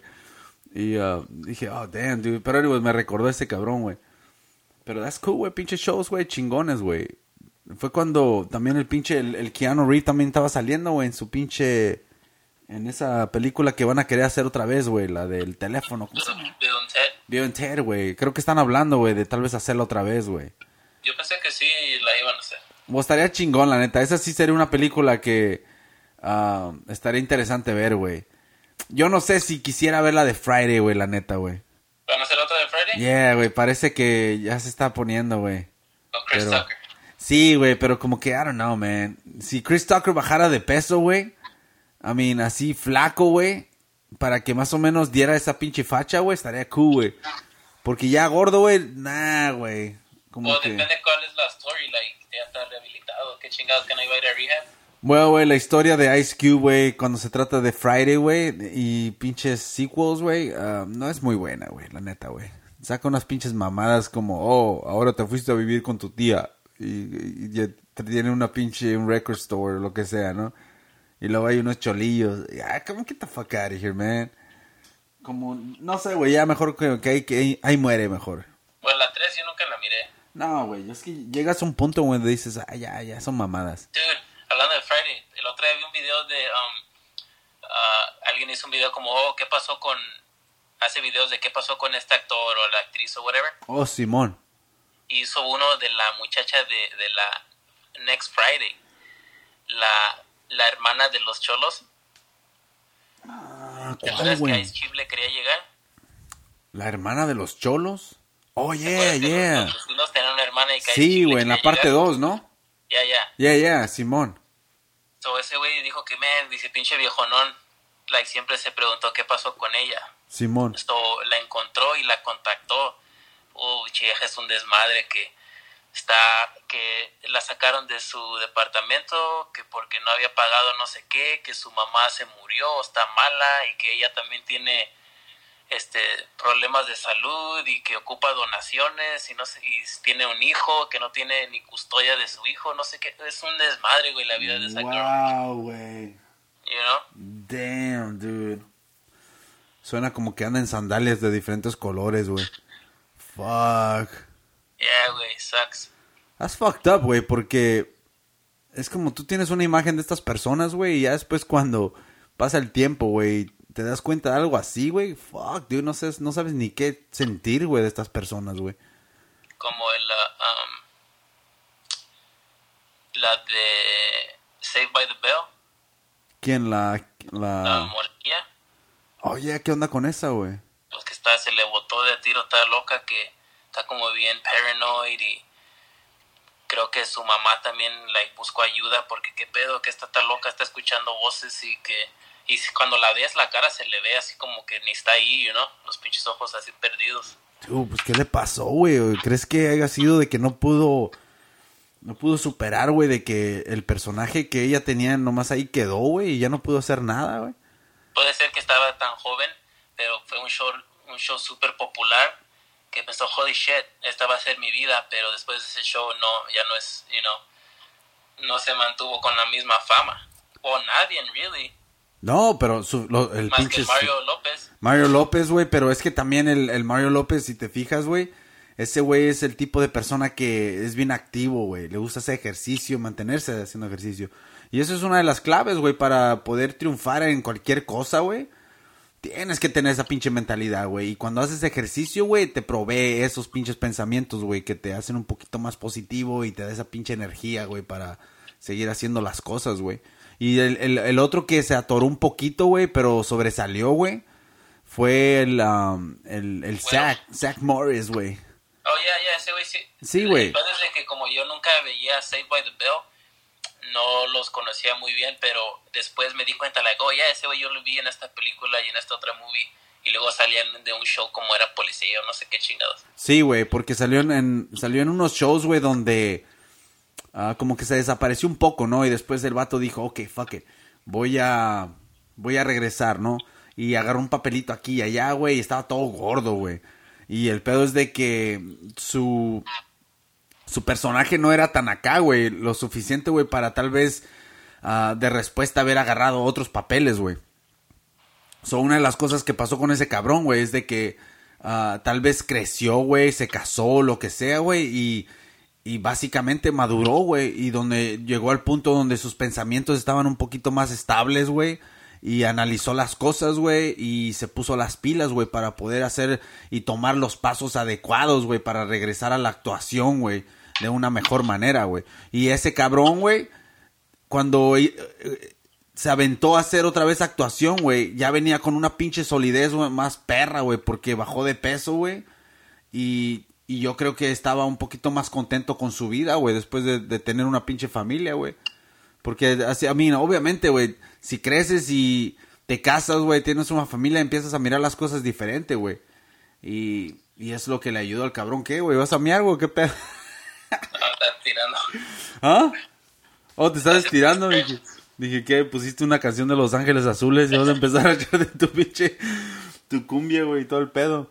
Y uh, dije, oh, damn, dude. Pero, anyways, me recordó ese cabrón, güey. Pero that's cool, güey. Pinche shows, güey, chingones, güey. Fue cuando también el pinche, el, el Keanu Reeves también estaba saliendo, güey, en su pinche... En esa película que van a querer hacer otra vez, güey, la del teléfono. ¿Cómo se llama? Bill and Ted. Bill and Ted, güey. Creo que están hablando, güey, de tal vez hacerla otra vez, güey. Yo pensé que sí la iban a hacer. O estaría chingón, la neta. Esa sí sería una película que ah, estaría interesante ver, güey. Yo no sé si quisiera ver la de Friday, güey, la neta, güey. ¿Van a hacer otra de Friday? Yeah, güey, parece que ya se está poniendo, güey. Con Chris Pero- Tucker. Sí, güey, pero como que, I don't know, man. Si Chris Tucker bajara de peso, güey. I mean, así flaco, güey. Para que más o menos diera esa pinche facha, güey, estaría cool, güey. Porque ya gordo, güey, nah, güey. Como O que... depende cuál es la story, like, ya está rehabilitado. ¿Qué chingados que no iba a ir a rehab? Bueno, güey, la historia de Ice Cube, güey, cuando se trata de Friday, güey, y pinches sequels, güey, ah, no es muy buena, güey, la neta, güey. Saca unas pinches mamadas como, oh, ahora te fuiste a vivir con tu tía. y, y tiene una pinche un record store o lo que sea, ¿no? Y luego hay unos cholillos. Ah, come get the fuck out of here, man. Como, no sé, güey, ya mejor que, que, ahí, que ahí- ahí muere mejor. Pues la 3 yo nunca la miré. No, güey, es que llegas a un punto donde dices, ah, ya, ya, son mamadas. Dude, hablando de Friday, el otro día vi un video de... um, ah, alguien hizo un video como, oh, ¿qué pasó con... Hace videos de qué pasó con este actor o la actriz o whatever. Oh, Simón. Hizo uno de la muchacha de, de la Next Friday. La, la hermana de los cholos. Ah, ¿Te ¿cuál, acuerdas que? Ice Cube le quería llegar? ¿La hermana de los cholos? Oh, ¿Te yeah, yeah. Los tenían una hermana y que Sí, güey, en la parte llegar? 2, ¿no? Ya, ya. Yeah, yeah, Simón. So ese güey dijo que, man, dice, pinche viejonón, like, siempre se preguntó qué pasó con ella. Simón. So, la encontró y la contactó. Oh, chieja, es un desmadre que está, que la sacaron de su departamento, que porque no había pagado no sé qué, que su mamá se murió, está mala y que ella también tiene este problemas de salud y que ocupa donaciones y no sé, y tiene un hijo que no tiene ni custodia de su hijo, no sé qué, es un desmadre, güey, la vida de esa Wow, güey. you know? Damn, dude. Suena como que anda en sandalias de diferentes colores, güey. Fuck. Yeah, güey, sucks. That's fucked up, güey, porque es como tú tienes una imagen de estas personas, güey, y ya después cuando pasa el tiempo, güey, te das cuenta de algo así, güey. Fuck, dude, no, sabes, no sabes ni qué sentir, güey, de estas personas, güey. como el uh, um, la de Saved by the Bell, ¿Quién la... la la... Oye, ¿qué onda con esa, güey? pues que está, se le botó de tiro, está loca, que está como bien paranoid y creo que su mamá también like, buscó ayuda porque qué pedo, que está tan loca, está escuchando voces y que y cuando la ves la cara se le ve así como que ni está ahí, you know, los pinches ojos así perdidos. Dude, pues, ¿qué le pasó, güey? ¿Crees que haya sido de que no pudo... No pudo superar, güey, de que el personaje que ella tenía nomás ahí quedó, güey, y ya no pudo hacer nada, güey? puede ser que estaba tan joven, pero fue un show un show súper popular que pensó, holy shit, esta va a ser mi vida, pero después de ese show no, ya no es, you know, no se mantuvo con la misma fama. O nadie, really, No, pero su- lo- el más pinche... que Mario López. Mario López, güey, pero es que también el, el Mario López, si te fijas, güey, ese güey es el tipo de persona que es bien activo, güey. Le gusta hacer ejercicio, mantenerse haciendo ejercicio. Y eso es una de las claves, güey, para poder triunfar en cualquier cosa, güey. Tienes que tener esa pinche mentalidad, güey. Y cuando haces ejercicio, güey, te provee esos pinches pensamientos, güey, que te hacen un poquito más positivo y te da esa pinche energía, güey, para seguir haciendo las cosas, güey. Y el, el, el otro que se atoró un poquito, güey, pero sobresalió, güey, fue el, um, el, el Zach, Zach Morris, güey. Oh, ya, ya, ese güey sí. Sí, güey. De que como yo nunca veía Saved by the Bell, no los conocía muy bien, pero después me di cuenta, like, oh, ya, ese güey yo lo vi en esta película y en esta otra movie, y luego salían de un show como era policía o no sé qué chingados. Sí, güey, porque salió en, en- salió en unos shows, güey, donde ah, como que se desapareció un poco, ¿no? Y después el vato dijo, ok, fuck it, voy a, voy a regresar, ¿no? Y agarró un papelito aquí y allá, güey, y estaba todo gordo, güey. Y el pedo es de que su, su personaje no era tan acá, güey, lo suficiente, güey, para tal vez ah, de respuesta haber agarrado otros papeles, güey. So, una de las cosas que pasó con ese cabrón, güey, es de que ah, tal vez creció, güey, se casó, lo que sea, güey, y, y básicamente maduró, güey, y donde llegó al punto donde sus pensamientos estaban un poquito más estables, güey, y analizó las cosas, güey, y se puso las pilas, güey, para poder hacer y tomar los pasos adecuados, güey, para regresar a la actuación, güey, de una mejor manera, güey. Y ese cabrón, güey, cuando eh, se aventó a hacer otra vez actuación, güey, ya venía con una pinche solidez, güey, más perra, güey, porque bajó de peso, güey. Y, y yo creo que estaba un poquito más contento con su vida, güey, después de, de tener una pinche familia, güey. Porque, así, a mí, obviamente, güey, si creces y te casas, güey, tienes una familia, empiezas a mirar las cosas diferente, güey. Y, y es lo que le ayudó al cabrón, ¿qué, güey? ¿Vas a miar, güey? ¿Qué pedo? No, está tirando. ¿Ah? Oh, te estás estirando. Dije, dije que pusiste una canción de Los Ángeles Azules y vas a empezar a echar de tu pinche, tu cumbia, güey, y todo el pedo.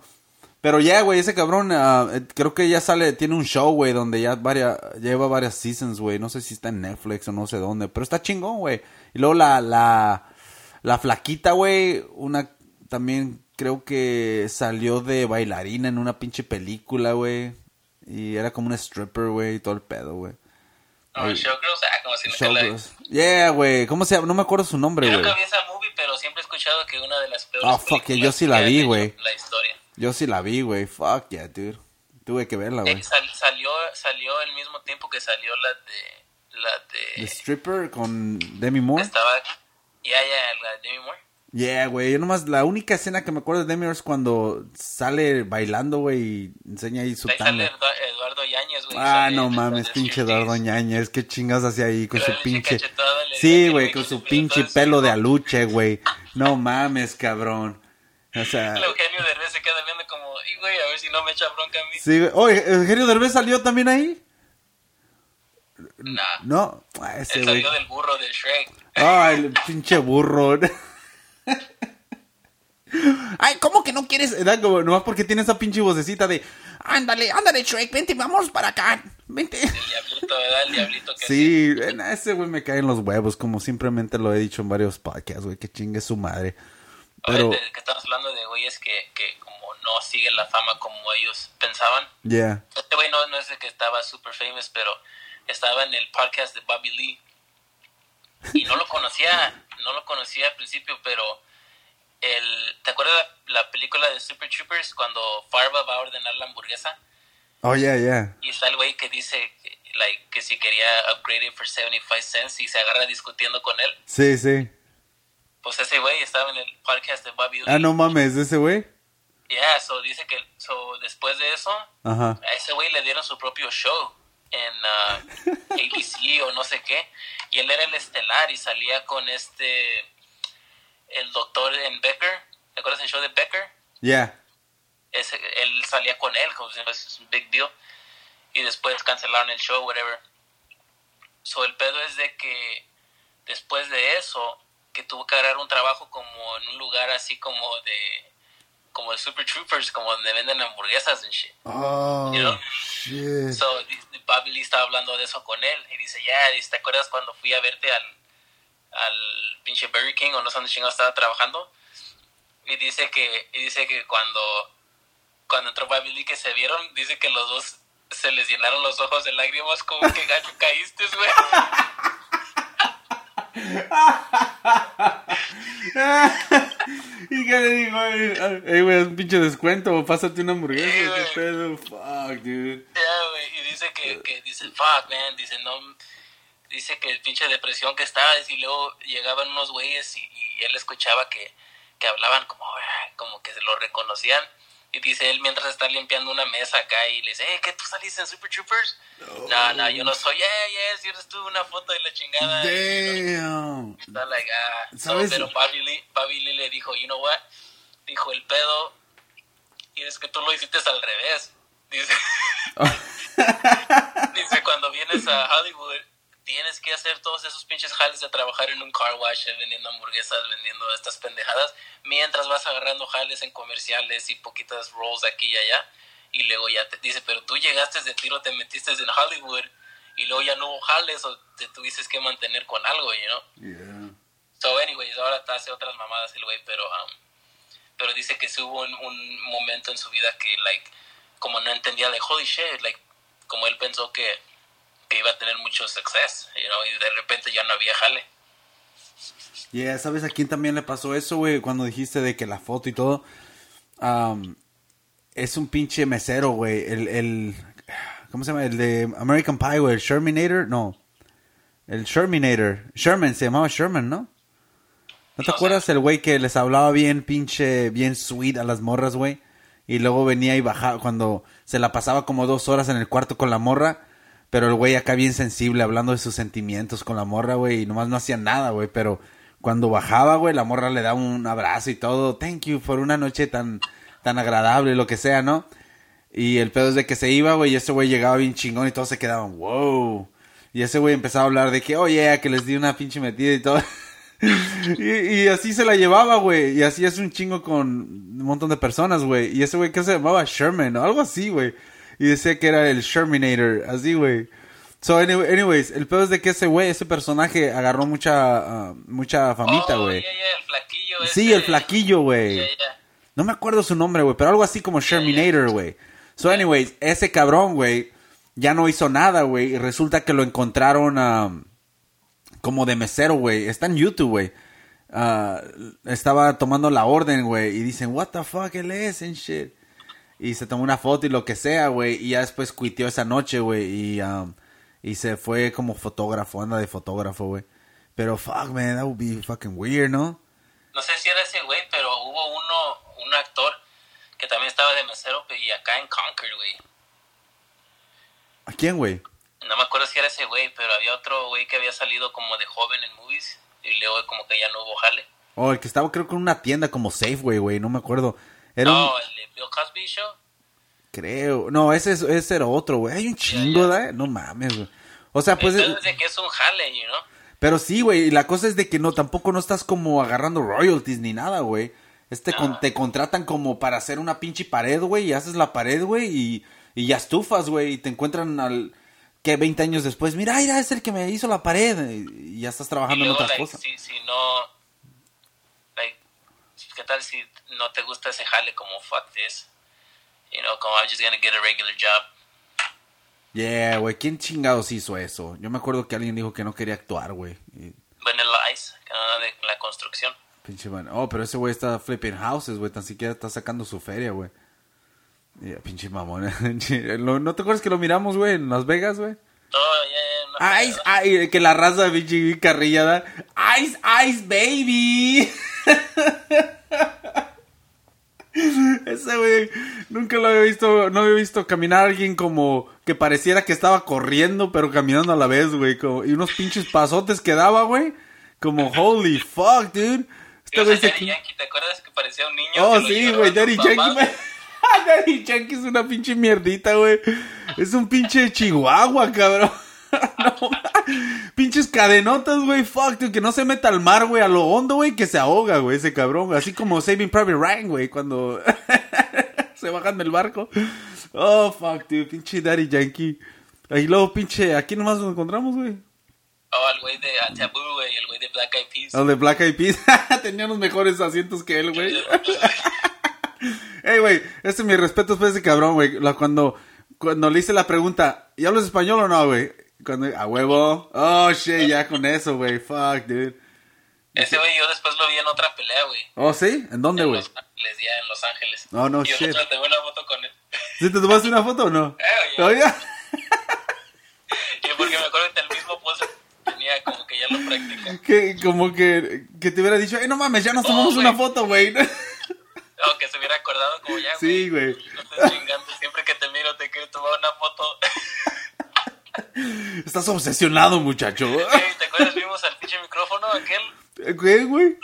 Pero ya, güey, ese cabrón, eh, creo que ya sale, tiene un show, güey, donde ya varias, lleva varias seasons, güey. No sé si está en Netflix o no sé dónde, pero está chingón, güey. Y luego la, la, la flaquita, güey, una, también creo que salió de bailarina en una pinche película, güey. Y era como una stripper, güey, y todo el pedo, güey. No, Ay. Showgirls, ah, como si la. Yeah, güey, ¿cómo se llama? No me acuerdo su nombre, Yo güey. nunca vi esa movie, pero siempre he escuchado que una de las peores Ah, fuck, yo sí la que vi, güey. La historia. Yo sí la vi, güey. Fuck yeah, dude. Tuve que verla, güey. Eh, sal- salió, salió al mismo tiempo que salió la de... La The de... Stripper con Demi Moore. Estaba... Ya, ya, la de Demi Moore. Yeah, güey. Yo nomás, la única escena que me acuerdo de Demi Moore es cuando sale bailando, güey, y enseña ahí su Ahí sale Eduardo Yáñez, güey. Ah, no mames, pinche. Eduardo Ñañez. ¿Qué chingas hacía ahí con Pero su pinche... Sí, güey, con su pinche el pelo de aluche, güey. No mames, cabrón. O sea... El Eugenio Derbez se queda viendo como, y güey, a ver si no me echa bronca a mí. Sí, güey. Oye, ¿Eugenio Derbez salió también ahí? Nah, No. Ah, ese él güey. salió del burro de Shrek. Ay, el pinche burro. Ay, ¿cómo que no quieres? Era como, nomás porque tiene esa pinche vocecita de, ándale, ándale, Shrek, vente, vamos para acá, vente. El diablito, ¿verdad? El diablito que Sí, en ese güey me caen los huevos, como simplemente lo he dicho en varios podcasts, güey, que chingue su madre. Pero, que estamos hablando de güeyes que, que como no siguen la fama como ellos pensaban. yeah. Este güey no, no es el que estaba super famous, pero estaba en el podcast de Bobby Lee. Y no lo conocía, no lo conocía al principio, pero el, ¿te acuerdas la, la película de Super Troopers cuando Farva va a ordenar la hamburguesa? Oh, yeah, yeah. Y está el güey que dice like, que si quería upgrade it for 75 cents y se agarra discutiendo con él. Sí, sí. Pues ese güey estaba en el podcast de Bobby Lee. Ah, no mames, ese güey. Yeah, so dice que so después de eso, Ajá. a ese güey le dieron su propio show en ah, ABC o no sé qué. Y él era el estelar y salía con este, el doctor en Becker. ¿Te acuerdas del show de Becker? Yeah. Ese, él salía con él, como si es un big deal. Y después cancelaron el show, whatever. So el pedo es de que después de eso, que tuvo que agarrar un trabajo como en un lugar así como de como de Super Troopers, como donde venden hamburguesas and shit. Oh, You know? shit. So, Bobby Lee estaba hablando de eso con él y dice, ya, dice, ¿te acuerdas cuando fui a verte al, al pinche Burger King o no sé dónde chingado estaba trabajando? Y dice que, y dice que cuando, cuando entró Bobby Lee que se vieron, dice que los dos se les llenaron los ojos de lágrimas como que gacho caíste, güey. ¿Y qué le digo? Ey, güey, es un pinche descuento. Pásate una hamburguesa. Sí, ¿Qué güey. pedo? Fuck, dude. Güey, y dice que, que dice, fuck, man, dice, no, dice que el pinche depresión que estaba, y luego llegaban unos güeyes y, y él escuchaba que, que hablaban como, como que se lo reconocían. Y dice él mientras está limpiando una mesa acá y le dice, eh, ¿qué tú saliste en Super Troopers? No, no, yo no soy, yeah, yeah, si eres tú una foto de la chingada. Y, Damn. Está like, ah, no, ¿Sabes? pero Bobby Lee, Bobby Lee le dijo, you know what? Dijo, el pedo, y es que tú lo hiciste al revés. Dice, dice, cuando vienes a Hollywood, tienes que hacer todos esos pinches jales de trabajar en un car wash, eh, vendiendo hamburguesas, vendiendo estas pendejadas, mientras vas agarrando jales en comerciales y poquitas roles aquí y allá. Y luego ya te dice, pero tú llegaste de tiro, te metiste en Hollywood, y luego ya no hubo jales o te tuviste que mantener con algo, you know? Yeah. So, anyways, ahora te hace otras mamadas el güey, pero, um, pero dice que sí hubo un, un momento en su vida que, like, como no entendía, like, holy shit, like, como él pensó que, que iba a tener mucho success, you know, y de repente ya no había jale. Yeah, ¿sabes a quién también le pasó eso, güey? Cuando dijiste de que la foto y todo. Am, es un pinche mesero, güey. El, el. ¿Cómo se llama? El de American Pie, güey. El Sherminator. No. El Sherminator. Sherman, se llamaba Sherman, ¿no? ¿No te No acuerdas el güey que les hablaba bien pinche, bien sweet a las morras, güey? Y luego venía y bajaba cuando se la pasaba como dos horas en el cuarto con la morra. Pero el güey acá bien sensible, hablando de sus sentimientos con la morra, güey. Y nomás no hacía nada, güey. Pero cuando bajaba, güey, la morra le daba un abrazo y todo. Thank you por una noche tan, tan agradable, lo que sea, ¿no? Y el pedo es de que se iba, güey, y ese güey llegaba bien chingón y todos se quedaban, wow. Y ese güey empezaba a hablar de que, oye, que les di una pinche metida y todo. y, y así se la llevaba, güey. Y así es un chingo con un montón de personas, güey. Y ese güey que se llamaba Sherman o algo así, güey. Y decía que era el Sherminator, así, güey. So, anyway- anyways, el peor es de que ese güey, ese personaje agarró mucha, ah, mucha famita, Oh, güey. ya, ya, el flaquillo Sí, ese. el flaquillo, güey. No me acuerdo su nombre, güey, pero algo así como Sherminator, güey. So, anyways, ese cabrón, güey, ya no hizo nada, güey. Y resulta que lo encontraron um, como de mesero, güey. Está en YouTube, güey. Ah, estaba tomando la orden, güey. Y dicen, what the fuck, él es, and shit. Y se tomó una foto y lo que sea, güey. Y ya después cuiteó esa noche, güey. Y, um, y se fue como fotógrafo, anda de fotógrafo, güey. Pero fuck, man, that would be fucking weird, ¿no? No sé si era ese güey, pero hubo uno, un actor que también estaba de mesero y acá en Concord, güey. ¿A quién, güey? No me acuerdo si era ese güey, pero había otro güey que había salido como de joven en movies y luego como que ya no hubo jale. Oh, el que estaba creo que en una tienda como Safeway, güey, no me acuerdo. Era un... No, el de Bill Cosby Show. Creo. No, ese, es- ese era otro, güey. Hay un chingo, ¿da? No mames, güey. O sea, pues... Entonces de que es un jale, you know? Pero sí, güey, y la cosa es de que no, tampoco no estás como agarrando royalties ni nada, güey. Este con- te contratan como para hacer una pinche pared, güey, y haces la pared, güey, y, y ya estufas, güey, y te encuentran al... que 20 años después, mira, mira, es el que me hizo la pared, y, y ya estás Y trabajando en otras like, cosas. si, si no... Like, ¿qué tal si no te gusta ese jale como fuck this? You know, como I'm just gonna get a regular job. Yeah, güey, ¿quién chingados hizo eso? Yo me acuerdo que alguien dijo que no quería actuar, güey. Vanilla Ice, que no de la construcción. Pinche man. Oh, pero ese güey está flipping houses, güey. Tan siquiera está sacando su feria, güey. Yeah, pinche mamón. ¿No te acuerdas que lo miramos, güey, en Las Vegas, güey? Todo ya, ya, Ice, ay, que la raza pinche carrillada. Ice, ice, baby. Ese güey, nunca lo había visto, no había visto caminar a alguien como que pareciera que estaba corriendo, pero caminando a la vez, güey. como- Y unos pinches pasotes que daba, güey. Como, holy fuck, dude. Este güey. Daddy Yankee, ¿te acuerdas que parecía un niño? Oh, sí, güey, Daddy? Yankee. Daddy Yankee es una pinche mierdita, güey. Es un pinche chihuahua, cabrón. No, pinches cadenotas, güey. Fuck, dude, que no se meta al mar, güey, a lo hondo, güey, que se ahoga, güey, ese cabrón. güey. Así como Saving Private Ryan, güey, cuando se bajan del barco. Oh, fuck, dude, pinche Daddy Yankee. Ahí luego, pinche, aquí nomás nos encontramos, güey. Oh, el güey de uh, Taboo, güey, el güey de Black Eyed Peas. El de Black Eyed Peas. Tenía los mejores asientos que él, güey. Ey, güey, este es mi respeto para ese cabrón, güey. Cuando, cuando le hice la pregunta, ¿y hablas español o no, güey? Cuando, a huevo. Oh, shit, ya con eso, güey. Fuck, dude. Ese güey yo después lo vi en otra pelea, güey. Oh, ¿sí? ¿En dónde, En güey? Los Ángeles, ya en Los Ángeles. Oh, no y yo shit. otra tengo una foto con él. ¿Sí te tomaste una foto o no? Eh, ya. ¿Oh, ya? Y porque me acuerdo que el mismo pose tenía como que ya lo practica. Que, como que, que te hubiera dicho, ey, no mames, ya nos Oh, tomamos güey. una foto, güey. O que se hubiera acordado como ya, Sí, güey. No estés chingando. Siempre que te miro te quiero tomar una foto. Estás obsesionado, muchacho. Ey, ¿Te acuerdas? Vimos al pinche micrófono aquel. ¿Qué, güey?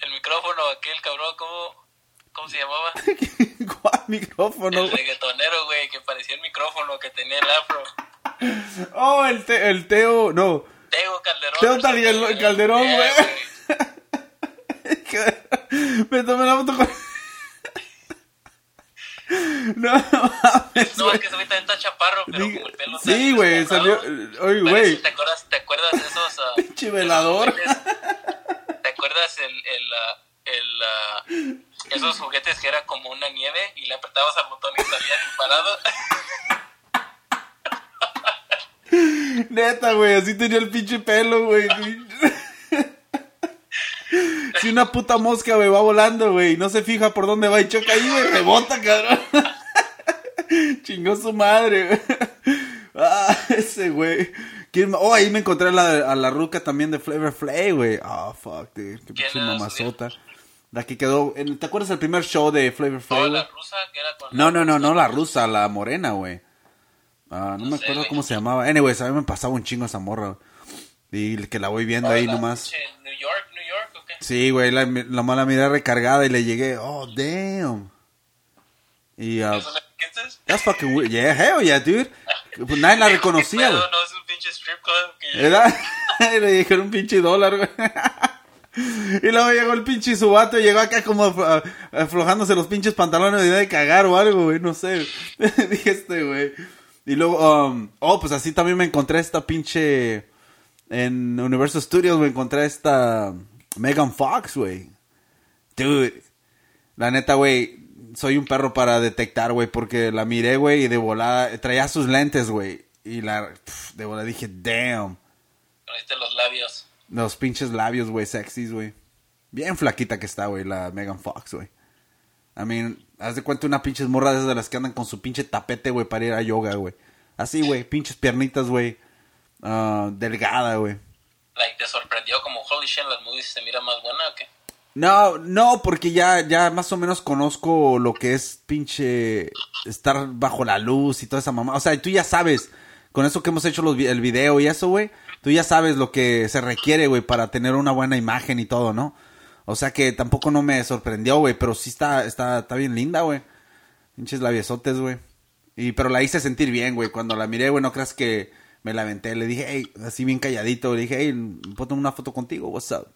El micrófono aquel, cabrón, ¿cómo, cómo se llamaba? ¿Cuál micrófono, El güey? reggaetonero, güey, que parecía el micrófono que tenía el afro. Oh, el, te- el Teo, no. Teo Calderón. Teo Tal- Calderón, güey. Me tomé la foto con... No, no mames, No, es que güey también está chaparro, pero Diga- como el pelo Sí, güey, salió... Oye, Parece- güey. ¿Te acuerdas, ¿Te acuerdas de esos... ah, Pinche velador. ¿Te acuerdas el... el, ah, el ah, esos juguetes que era como una nieve y le apretabas al botón y salía disparado? Neta, güey, así tenía el pinche pelo, güey. Si una puta mosca, güey, va volando, güey, no se fija por dónde va y choca ahí, güey, rebota, cabrón. Chingó su madre, güey. Ah, ese güey. ¿Quién ma- Oh, ahí me encontré a la, a la ruca también de Flavor Flay, güey. Oh, fuck, dude. Qué ¿Quién pinche mamazota. La que quedó... en- ¿Te acuerdas el primer show de Flavor Flay, O güey? la rusa que era con... No, no, no, no la rusa, la morena, güey. Ah, no, No me sé, acuerdo cómo se llamaba. Anyways, a mí me pasaba un chingo esa morra. Y que la voy viendo ahí nomás. Sí, güey, la, la mala mirada recargada y le llegué. Oh, damn. Y, uh, that's fucking weird. Yeah, hell yeah, dude. Pues nadie la ¿Qué reconocía, güey. No, es un pinche strip club que ¿Verdad? le dijeron un pinche dólar, güey. Y luego llegó el pinche subato y llegó acá como aflo- aflojándose los pinches pantalones de de cagar o algo, güey, no sé. Dije este, güey. Y luego, um, oh, pues así también me encontré esta pinche... En Universal Studios me encontré esta Megan Fox, güey. Dude. La neta, güey, soy un perro para detectar, güey, porque la miré, güey, y de volada, traía sus lentes, güey. Y la, pf, de volada dije, damn. Viste los labios. Los pinches labios, güey, sexys, güey. Bien flaquita que está, güey, la Megan Fox, güey. I mean, haz de cuenta una pinches morra de las que andan con su pinche tapete, güey, para ir a yoga, güey. Así, güey, pinches piernitas, güey. Ah, delgada, güey. Like, ¿te sorprendió como holy shit las movies se mira más buena o qué? No, no, porque ya, ya más o menos conozco lo que es pinche estar bajo la luz y toda esa mamá. O sea, tú ya sabes, con eso que hemos hecho el video y eso, güey, tú ya sabes lo que se requiere, güey, para tener una buena imagen y todo, ¿no? O sea que tampoco no me sorprendió, güey, pero sí está, está, está bien linda, güey. Pinches labiosotes, güey. Y, pero la hice sentir bien, güey. Cuando la miré, güey, no creas que me la aventé. Le dije, hey, así bien calladito. Le dije, hey, ¿puedo tomar una foto contigo? What's up?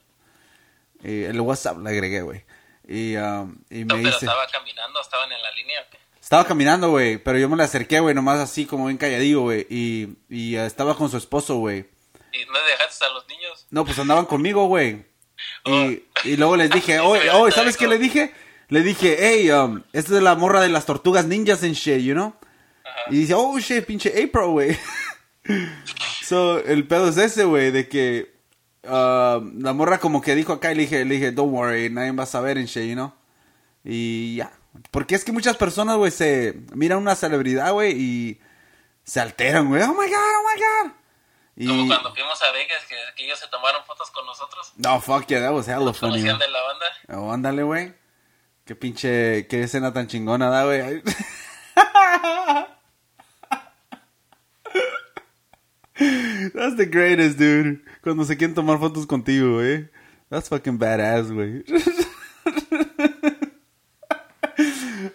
Y el WhatsApp le agregué, güey. Y, um, y me No, pero dice... estaba caminando, estaban en la línea o qué? Estaba caminando, güey, pero yo me le acerqué, güey, nomás así como bien calladillo, güey. Y, y eh, estaba con su esposo, güey. ¿Y no dejaste a los niños? No, pues andaban conmigo, güey. Y, y luego les dije, oye, oye, ¿sabes qué le dije? Le dije, hey, um, esta es la morra de las tortugas ninjas en shit, you know? Y dice, oh, shit, pinche April, güey. so, el pedo es ese, güey, de que um, la morra como que dijo acá y le dije, le dije, don't worry, nadie va a saber en shit, you know? Y ya. Porque es que muchas personas, güey, se miran una celebridad, güey, y se alteran, güey. Oh my god, oh my god. Y... Como cuando fuimos a Vegas, que, que ellos se tomaron fotos con nosotros. No, fuck yeah, that was hella funny. De la banda. Oh, ándale, güey. Qué pinche, qué escena tan chingona da, güey. That's the greatest, dude. Cuando se quieren tomar fotos contigo, güey. That's fucking badass, güey.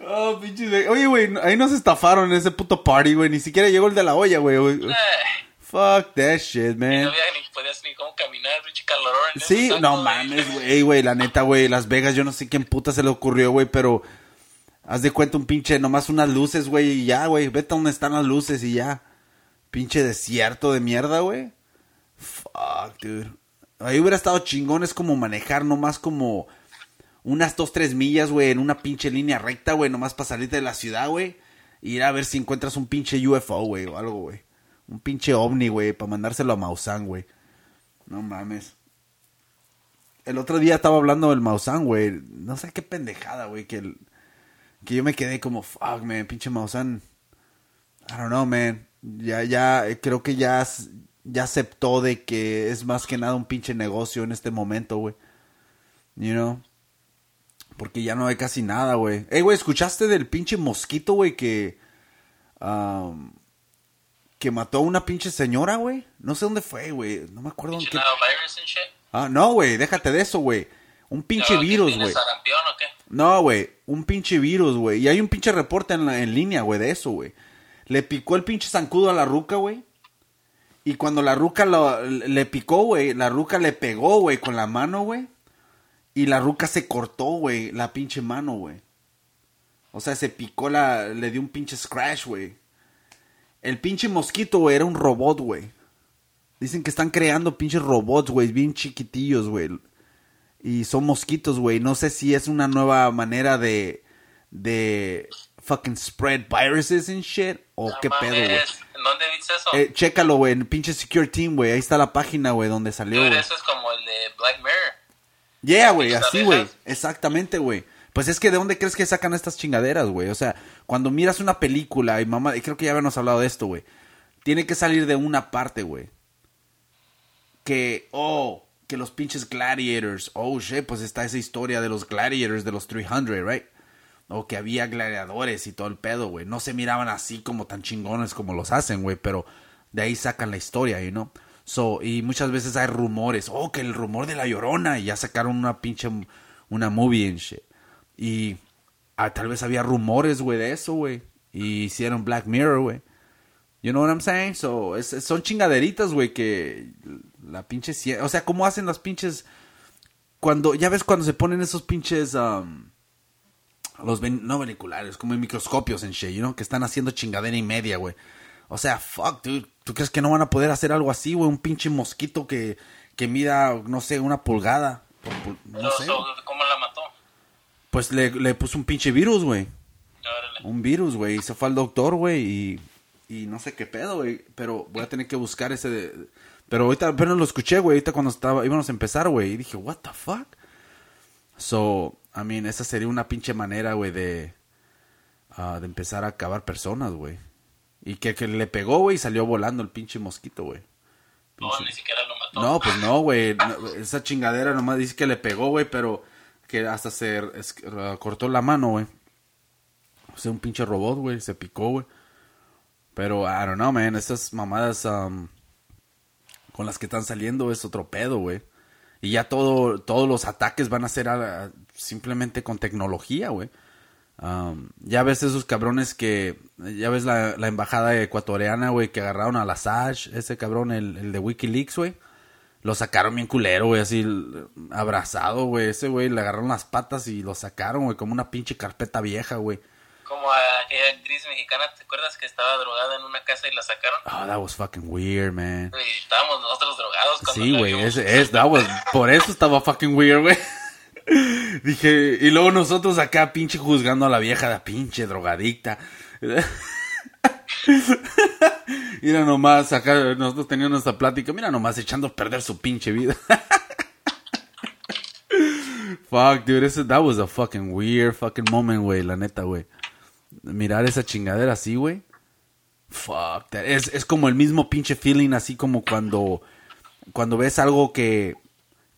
Oh, pinche güey. Oye, güey, ahí nos estafaron en ese puto party, güey. Ni siquiera llegó el de la olla, güey. Eh, Fuck that shit, y man. no había ni podías ni cómo caminar, pinche calorón. Sí, no mames, güey, güey, la neta, güey, Las Vegas, yo no sé quién puta se le ocurrió, güey, pero haz de cuenta un pinche, nomás unas luces, güey, y ya, güey, vete a donde están las luces y ya. Pinche desierto de mierda, güey. Fuck, dude. Ahí hubiera estado chingón, es como manejar nomás como unas dos, tres millas, güey, en una pinche línea recta, güey, nomás para salirte de la ciudad, güey. Y ir a ver si encuentras un pinche UFO, güey, o algo, güey. Un pinche ovni, güey, para mandárselo a Maussan, güey. No mames. El otro día estaba hablando del Maussan, güey. No sé qué pendejada, güey. Que, que yo me quedé como, fuck, man, pinche Maussan. I don't know, man. Ya, ya, eh, creo que ya, ya aceptó de que es más que nada un pinche negocio en este momento, güey. You know? Porque ya no hay casi nada, güey. Ey, güey, ¿escuchaste del pinche mosquito, güey, que... um, que mató a una pinche señora, güey? No sé dónde fue, güey. No me acuerdo en Pinche qué... virus and shit. Ah, no, güey, déjate de eso, güey. Un pinche No, ¿que virus, güey. qué? No, güey, un pinche virus, güey. Y hay un pinche reporte en, la- en línea, güey, de eso, güey. Le picó el pinche zancudo a la ruca, güey. Y cuando la ruca le picó, güey, la ruca le pegó, güey, con la mano, güey. Y la ruca se cortó, güey, la pinche mano, güey. O sea, se picó la... Le dio un pinche scratch, güey. El pinche mosquito, güey, era un robot, güey. Dicen que están creando pinches robots, güey, bien chiquitillos, güey. Y son mosquitos, güey. No sé si es una nueva manera de... De... Fucking spread viruses and shit. O No qué pedo, güey. mames, ¿En dónde viste eso? Eh, chécalo, güey, en pinche Secure Team, güey. Ahí está la página, güey, donde salió, Dude, eso es como el de Black Mirror. Yeah, güey, ¿Esas así, güey. Exactamente, güey. Pues es que de dónde crees que sacan estas chingaderas, güey. O sea, cuando miras una película y mamá, y creo que ya habíamos hablado de esto, güey. Tiene que salir de una parte, güey. Que, oh, que los pinches gladiators. Oh, shit, pues está esa historia de los gladiators de los 300, right? O que había gladiadores y todo el pedo, güey. No se miraban así como tan chingones como los hacen, güey. Pero de ahí sacan la historia, you know? So, y muchas veces hay rumores. Oh, que el rumor de la llorona. Y ya sacaron una pinche. Una movie and shit. Y ah, tal vez había rumores, güey, de eso, güey. Y hicieron Black Mirror, güey. You know what I'm saying? So, es- son chingaderitas, güey, que la pinche... O sea, ¿cómo hacen las pinches cuando, ya ves cuando se ponen esos pinches, um, los, ven- no veniculares, como en microscopios en shit, you know, que están haciendo chingadera y media, güey. O sea, fuck, dude. ¿Tú crees que no van a poder hacer algo así, güey? Un pinche mosquito que, que mida, no sé, una pulgada. por pul- no Pero, sé. so, ¿Cómo la mató? Pues le, le puso un pinche virus, güey. Un virus, güey. Y se fue al doctor, güey. Y, y no sé qué pedo, güey. Pero voy a tener que buscar ese. de- Pero ahorita apenas lo escuché, güey. Ahorita cuando estaba, íbamos a empezar, güey. Y dije, what the fuck? So, I mean, esa sería una pinche manera, güey, de. ah, de empezar a acabar personas, güey. Y que, que le pegó, güey, y salió volando el pinche mosquito, güey. No, ni siquiera lo mató. No, pues no, güey. No, esa chingadera nomás dice que le pegó, güey, pero que hasta se es- uh, cortó la mano, güey. O sea, un pinche robot, güey, se picó, güey. Pero, I don't know, man, esas mamadas um, con las que están saliendo es otro pedo, güey. Y ya todo, todos los ataques van a ser a- a- simplemente con tecnología, güey. Um, ya ves esos cabrones que, ya ves la, la embajada ecuatoriana, güey, que agarraron al Assange, ese cabrón, el, el de Wikileaks, güey. Lo sacaron bien culero, güey, así abrazado, güey. Ese güey le agarraron las patas y lo sacaron, güey, como una pinche carpeta vieja, güey. Como a aquella actriz mexicana, ¿te acuerdas que estaba drogada en una casa y la sacaron? Oh, that was fucking weird, man. Y estábamos nosotros drogados cuando Sí, güey, ese es, that was, por eso estaba fucking weird, güey. Dije, y luego nosotros acá pinche juzgando a la vieja, la pinche drogadicta. Mira nomás, acá nosotros teníamos nuestra plática, mira nomás echando a perder su pinche vida. Fuck, dude, ese, that was a fucking weird fucking moment, güey, la neta, güey. Mirar esa chingadera así, güey. Fuck, that- es, es como el mismo pinche feeling, así como cuando, cuando ves algo que,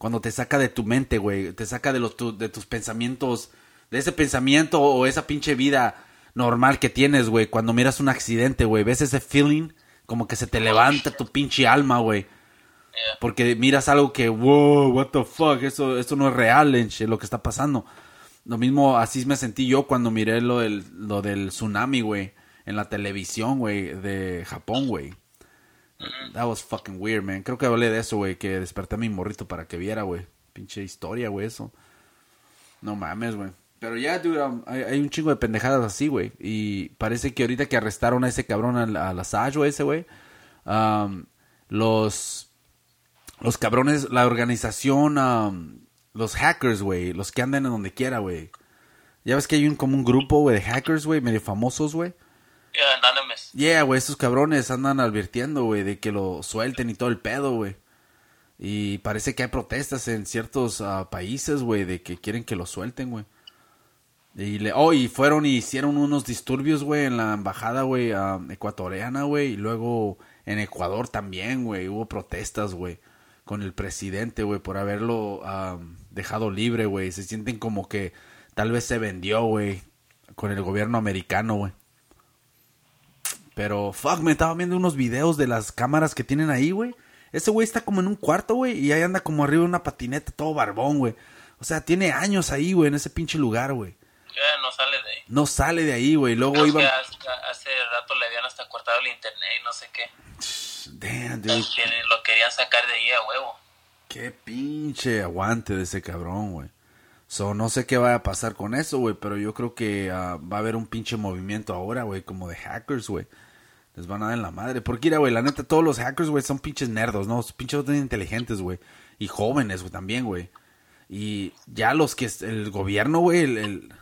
cuando te saca de tu mente, güey, te saca de, los, tu- de tus pensamientos, de ese pensamiento o esa pinche vida normal que tienes, güey, cuando miras un accidente, güey, ves ese feeling como que se te levanta tu pinche alma, güey. Yeah. Porque miras algo que, wow, what the fuck, eso, esto no es real, enche, lo que está pasando. Lo mismo, así me sentí yo cuando miré lo del, lo del tsunami, güey, en la televisión, güey, de Japón, güey. That was fucking weird, man. Creo que hablé de eso, güey, que desperté a mi morrito para que viera, güey. Pinche historia, güey, eso. No mames, güey. Pero ya, dude, um, hay, un chingo de pendejadas así, güey. Y parece que ahorita que arrestaron a ese cabrón, al, al ese, güey. um, los los cabrones, la organización, um, los hackers, güey, los que andan en donde quiera, güey. Ya ves que hay un como un grupo, güey, de hackers, güey, medio famosos, güey. Yeah, güey, esos cabrones andan advirtiendo, güey, de que lo suelten y todo el pedo, güey. Y parece que hay protestas en ciertos ah, países, güey, de que quieren que lo suelten, güey. Y le, oh, y fueron y hicieron unos disturbios, güey, en la embajada, güey, ah, ecuatoriana, güey. Y luego en Ecuador también, güey, hubo protestas, güey, con el presidente, güey, por haberlo ah, dejado libre, güey. Se sienten como que tal vez se vendió, güey, con el gobierno americano, güey. Pero, fuck, me estaba viendo unos videos de las cámaras que tienen ahí, güey. Ese güey está como en un cuarto, güey, y ahí anda como arriba de una patineta, todo barbón, güey. O sea, tiene años ahí, güey, en ese pinche lugar, güey. Ya no sale de ahí. No sale de ahí, güey. Luego Creo iba... que hace, hace rato le habían hasta cortado el internet y no sé qué. Damn, dude. Que lo querían sacar de ahí a huevo. Qué pinche aguante de ese cabrón, güey. So, no sé qué va a pasar con eso, güey, pero yo creo que ah, va a haber un pinche movimiento ahora, güey, como de hackers, güey. Les van a dar en la madre. Porque, mira, güey, la neta, todos los hackers, güey, son pinches nerdos, ¿no? Son pinches inteligentes, güey. Y jóvenes, güey, también, güey. Y ya los que... El gobierno, güey, el,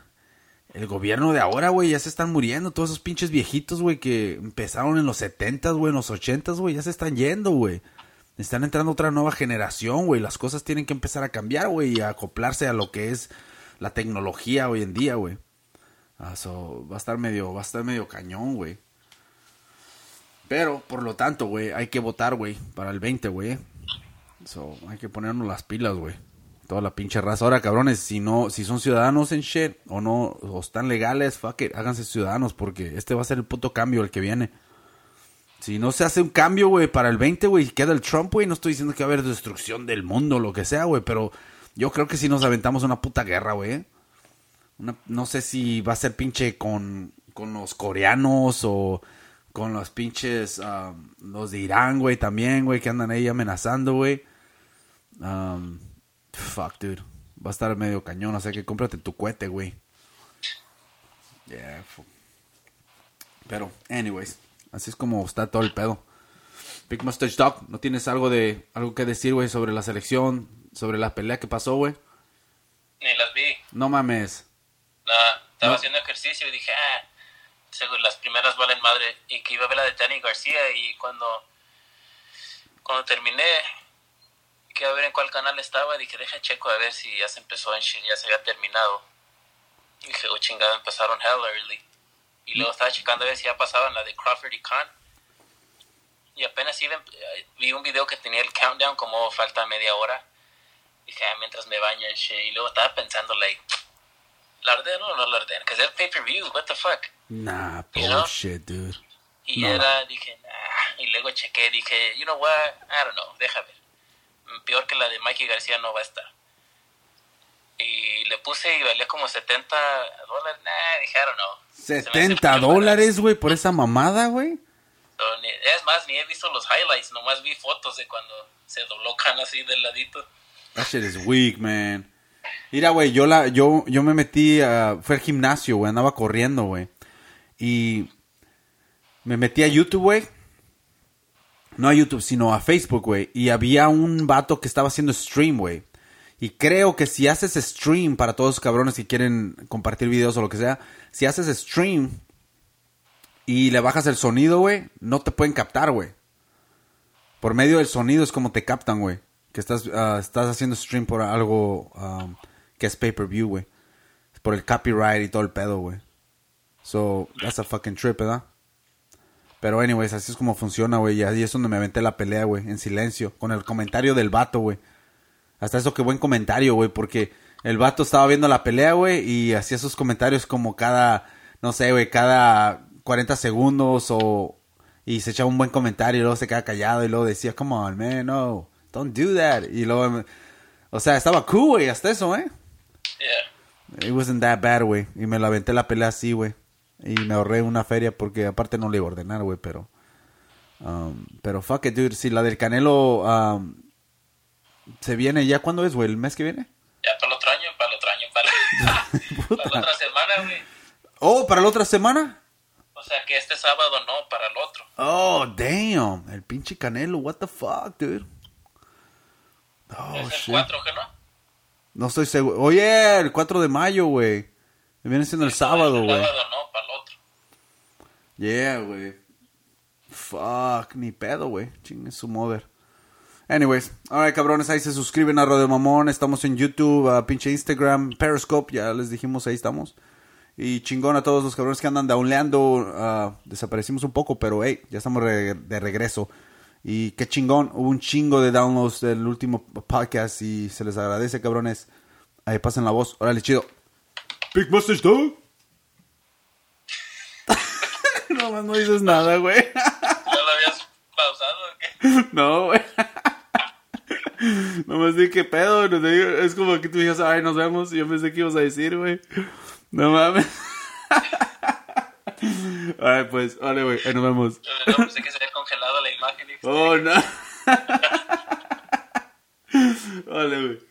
el, gobierno de ahora, güey, ya se están muriendo. Todos esos pinches viejitos, güey, que empezaron en los 70s, güey, en los 80s, güey, ya se están yendo, güey. Están entrando otra nueva generación, güey. Las cosas tienen que empezar a cambiar, güey, y a acoplarse a lo que es la tecnología hoy en día, güey. Ah, so, va a estar medio, va a estar medio cañón, güey. Pero, por lo tanto, güey, hay que votar, güey, para el 20, güey. So, hay que ponernos las pilas, güey. Toda la pinche raza. Ahora, cabrones, si no, si son ciudadanos en shit, o no, o están legales, fuck it, háganse ciudadanos, porque este va a ser el puto cambio el que viene. Si no se hace un cambio, güey, para el 20, güey, queda el Trump, güey, no estoy diciendo que va a haber destrucción del mundo, lo que sea, güey, pero yo creo que si nos aventamos una puta guerra, güey. no sé si va a ser pinche con, con los coreanos o con los pinches, um, los de Irán, güey, también, güey, que andan ahí amenazando, güey. Um, Fuck, dude. Va a estar medio cañón, o sea que cómprate tu cohete, güey. Yeah, fu- Pero, anyways, así es como está todo el pedo. Big Mustache Dog, ¿no tienes algo de algo que decir, güey, sobre la selección, sobre la pelea que pasó, güey? Ni las vi. No mames. Nada, estaba No. haciendo ejercicio y dije, ah, seguro las primeras valen madre. Y que iba a ver la de Danny García y cuando, cuando terminé, que a ver en cuál canal estaba, dije, deja checo a ver si ya se empezó en ya se había terminado. Y dije, oh chingada, empezaron hell early. Y luego estaba checando a ver si ya pasaban la de Crawford y Khan. Y apenas iba, vi un video que tenía el countdown como falta media hora. Dije, ah, mientras me baño. Y luego estaba pensando, like, ¿la ordeno o no la ordeno? Because they're pay-per-view, what the fuck? Nah, You know? bullshit, dude. Y No. era, dije, nah. Y luego chequé, dije, you know what, I don't know, deja ver. Peor que la de Mikey García no va a estar. Y le puse y valía como 70 dólares. Nah, dije, I don't know. Se me hace 70 muy barato. dólares, güey, por esa mamada, güey. Es más, ni he visto los highlights, nomás vi fotos de cuando se dobló Khan así del ladito. That shit is weak, man. Mira, güey, yo la, yo, yo me metí a, fue al gimnasio, güey, andaba corriendo, güey. Y me metí a YouTube, güey. No a YouTube, sino a Facebook, güey. Y había un vato que estaba haciendo stream, güey. Y creo que si haces stream para todos los cabrones que quieren compartir videos o lo que sea, si haces stream y le bajas el sonido, güey, no te pueden captar, güey. Por medio del sonido es como te captan, güey. Que estás, ah, estás haciendo stream por algo um, que es pay-per-view, güey. Por el copyright y todo el pedo, güey. So, that's a fucking trip, ¿verdad? Pero, anyways, así es como funciona, güey. Y ahí es donde me aventé la pelea, güey. En silencio. Con el comentario del vato, güey. Hasta eso, qué buen comentario, güey. Porque el vato estaba viendo la pelea, güey. Y hacía sus comentarios como cada, no sé, güey, cada 40 segundos o... Y se echaba un buen comentario y luego se quedaba callado y luego decía, come on, man, no, don't do that. Y luego, o sea, estaba cool, güey, hasta eso, ¿eh? Yeah. It wasn't that bad, güey. Y me la aventé la pelea así, güey. Y me ahorré una feria porque aparte no le iba a ordenar, güey, pero... um, pero fuck it, dude. Si la del Canelo um, se viene ya, ¿cuándo es, güey? ¿El mes que viene? Ya para el otro año, para el otro año, para, para la otra semana, güey. Oh, ¿para la otra semana? O sea que este sábado no, para el otro. Oh, damn. El pinche Canelo, what the fuck, dude. Oh, es el shit. 4, ¿que no? No estoy seguro. Oye, el 4 de mayo, güey. Viene siendo el sábado, El güey. sábado no, para el otro. Yeah, güey. Fuck, ni pedo, güey. Chingue su mother. Anyways, alright, cabrones, ahí se suscriben a Radio Mamón. Estamos en YouTube, a pinche Instagram, Periscope, ya les dijimos, ahí estamos. Y chingón a todos los cabrones que andan downleando. ah, desaparecimos un poco, pero hey, ya estamos re- de regreso. Y qué chingón, hubo un chingo de downloads del último podcast y se les agradece, cabrones. Ahí pasen la voz. Órale, chido. Big Mustache Dog. no más no dices nada, güey. ¿Ya lo habías pausado o qué? No, güey. Nomás di que pedo, no te digo, es como que tú digas, ay, nos vemos, y yo pensé que ibas a decir, güey. No mames. Ay, pues, vale, güey, ahí nos vemos. No pensé que se había congelado la imagen. y- Oh, no. Vale, güey.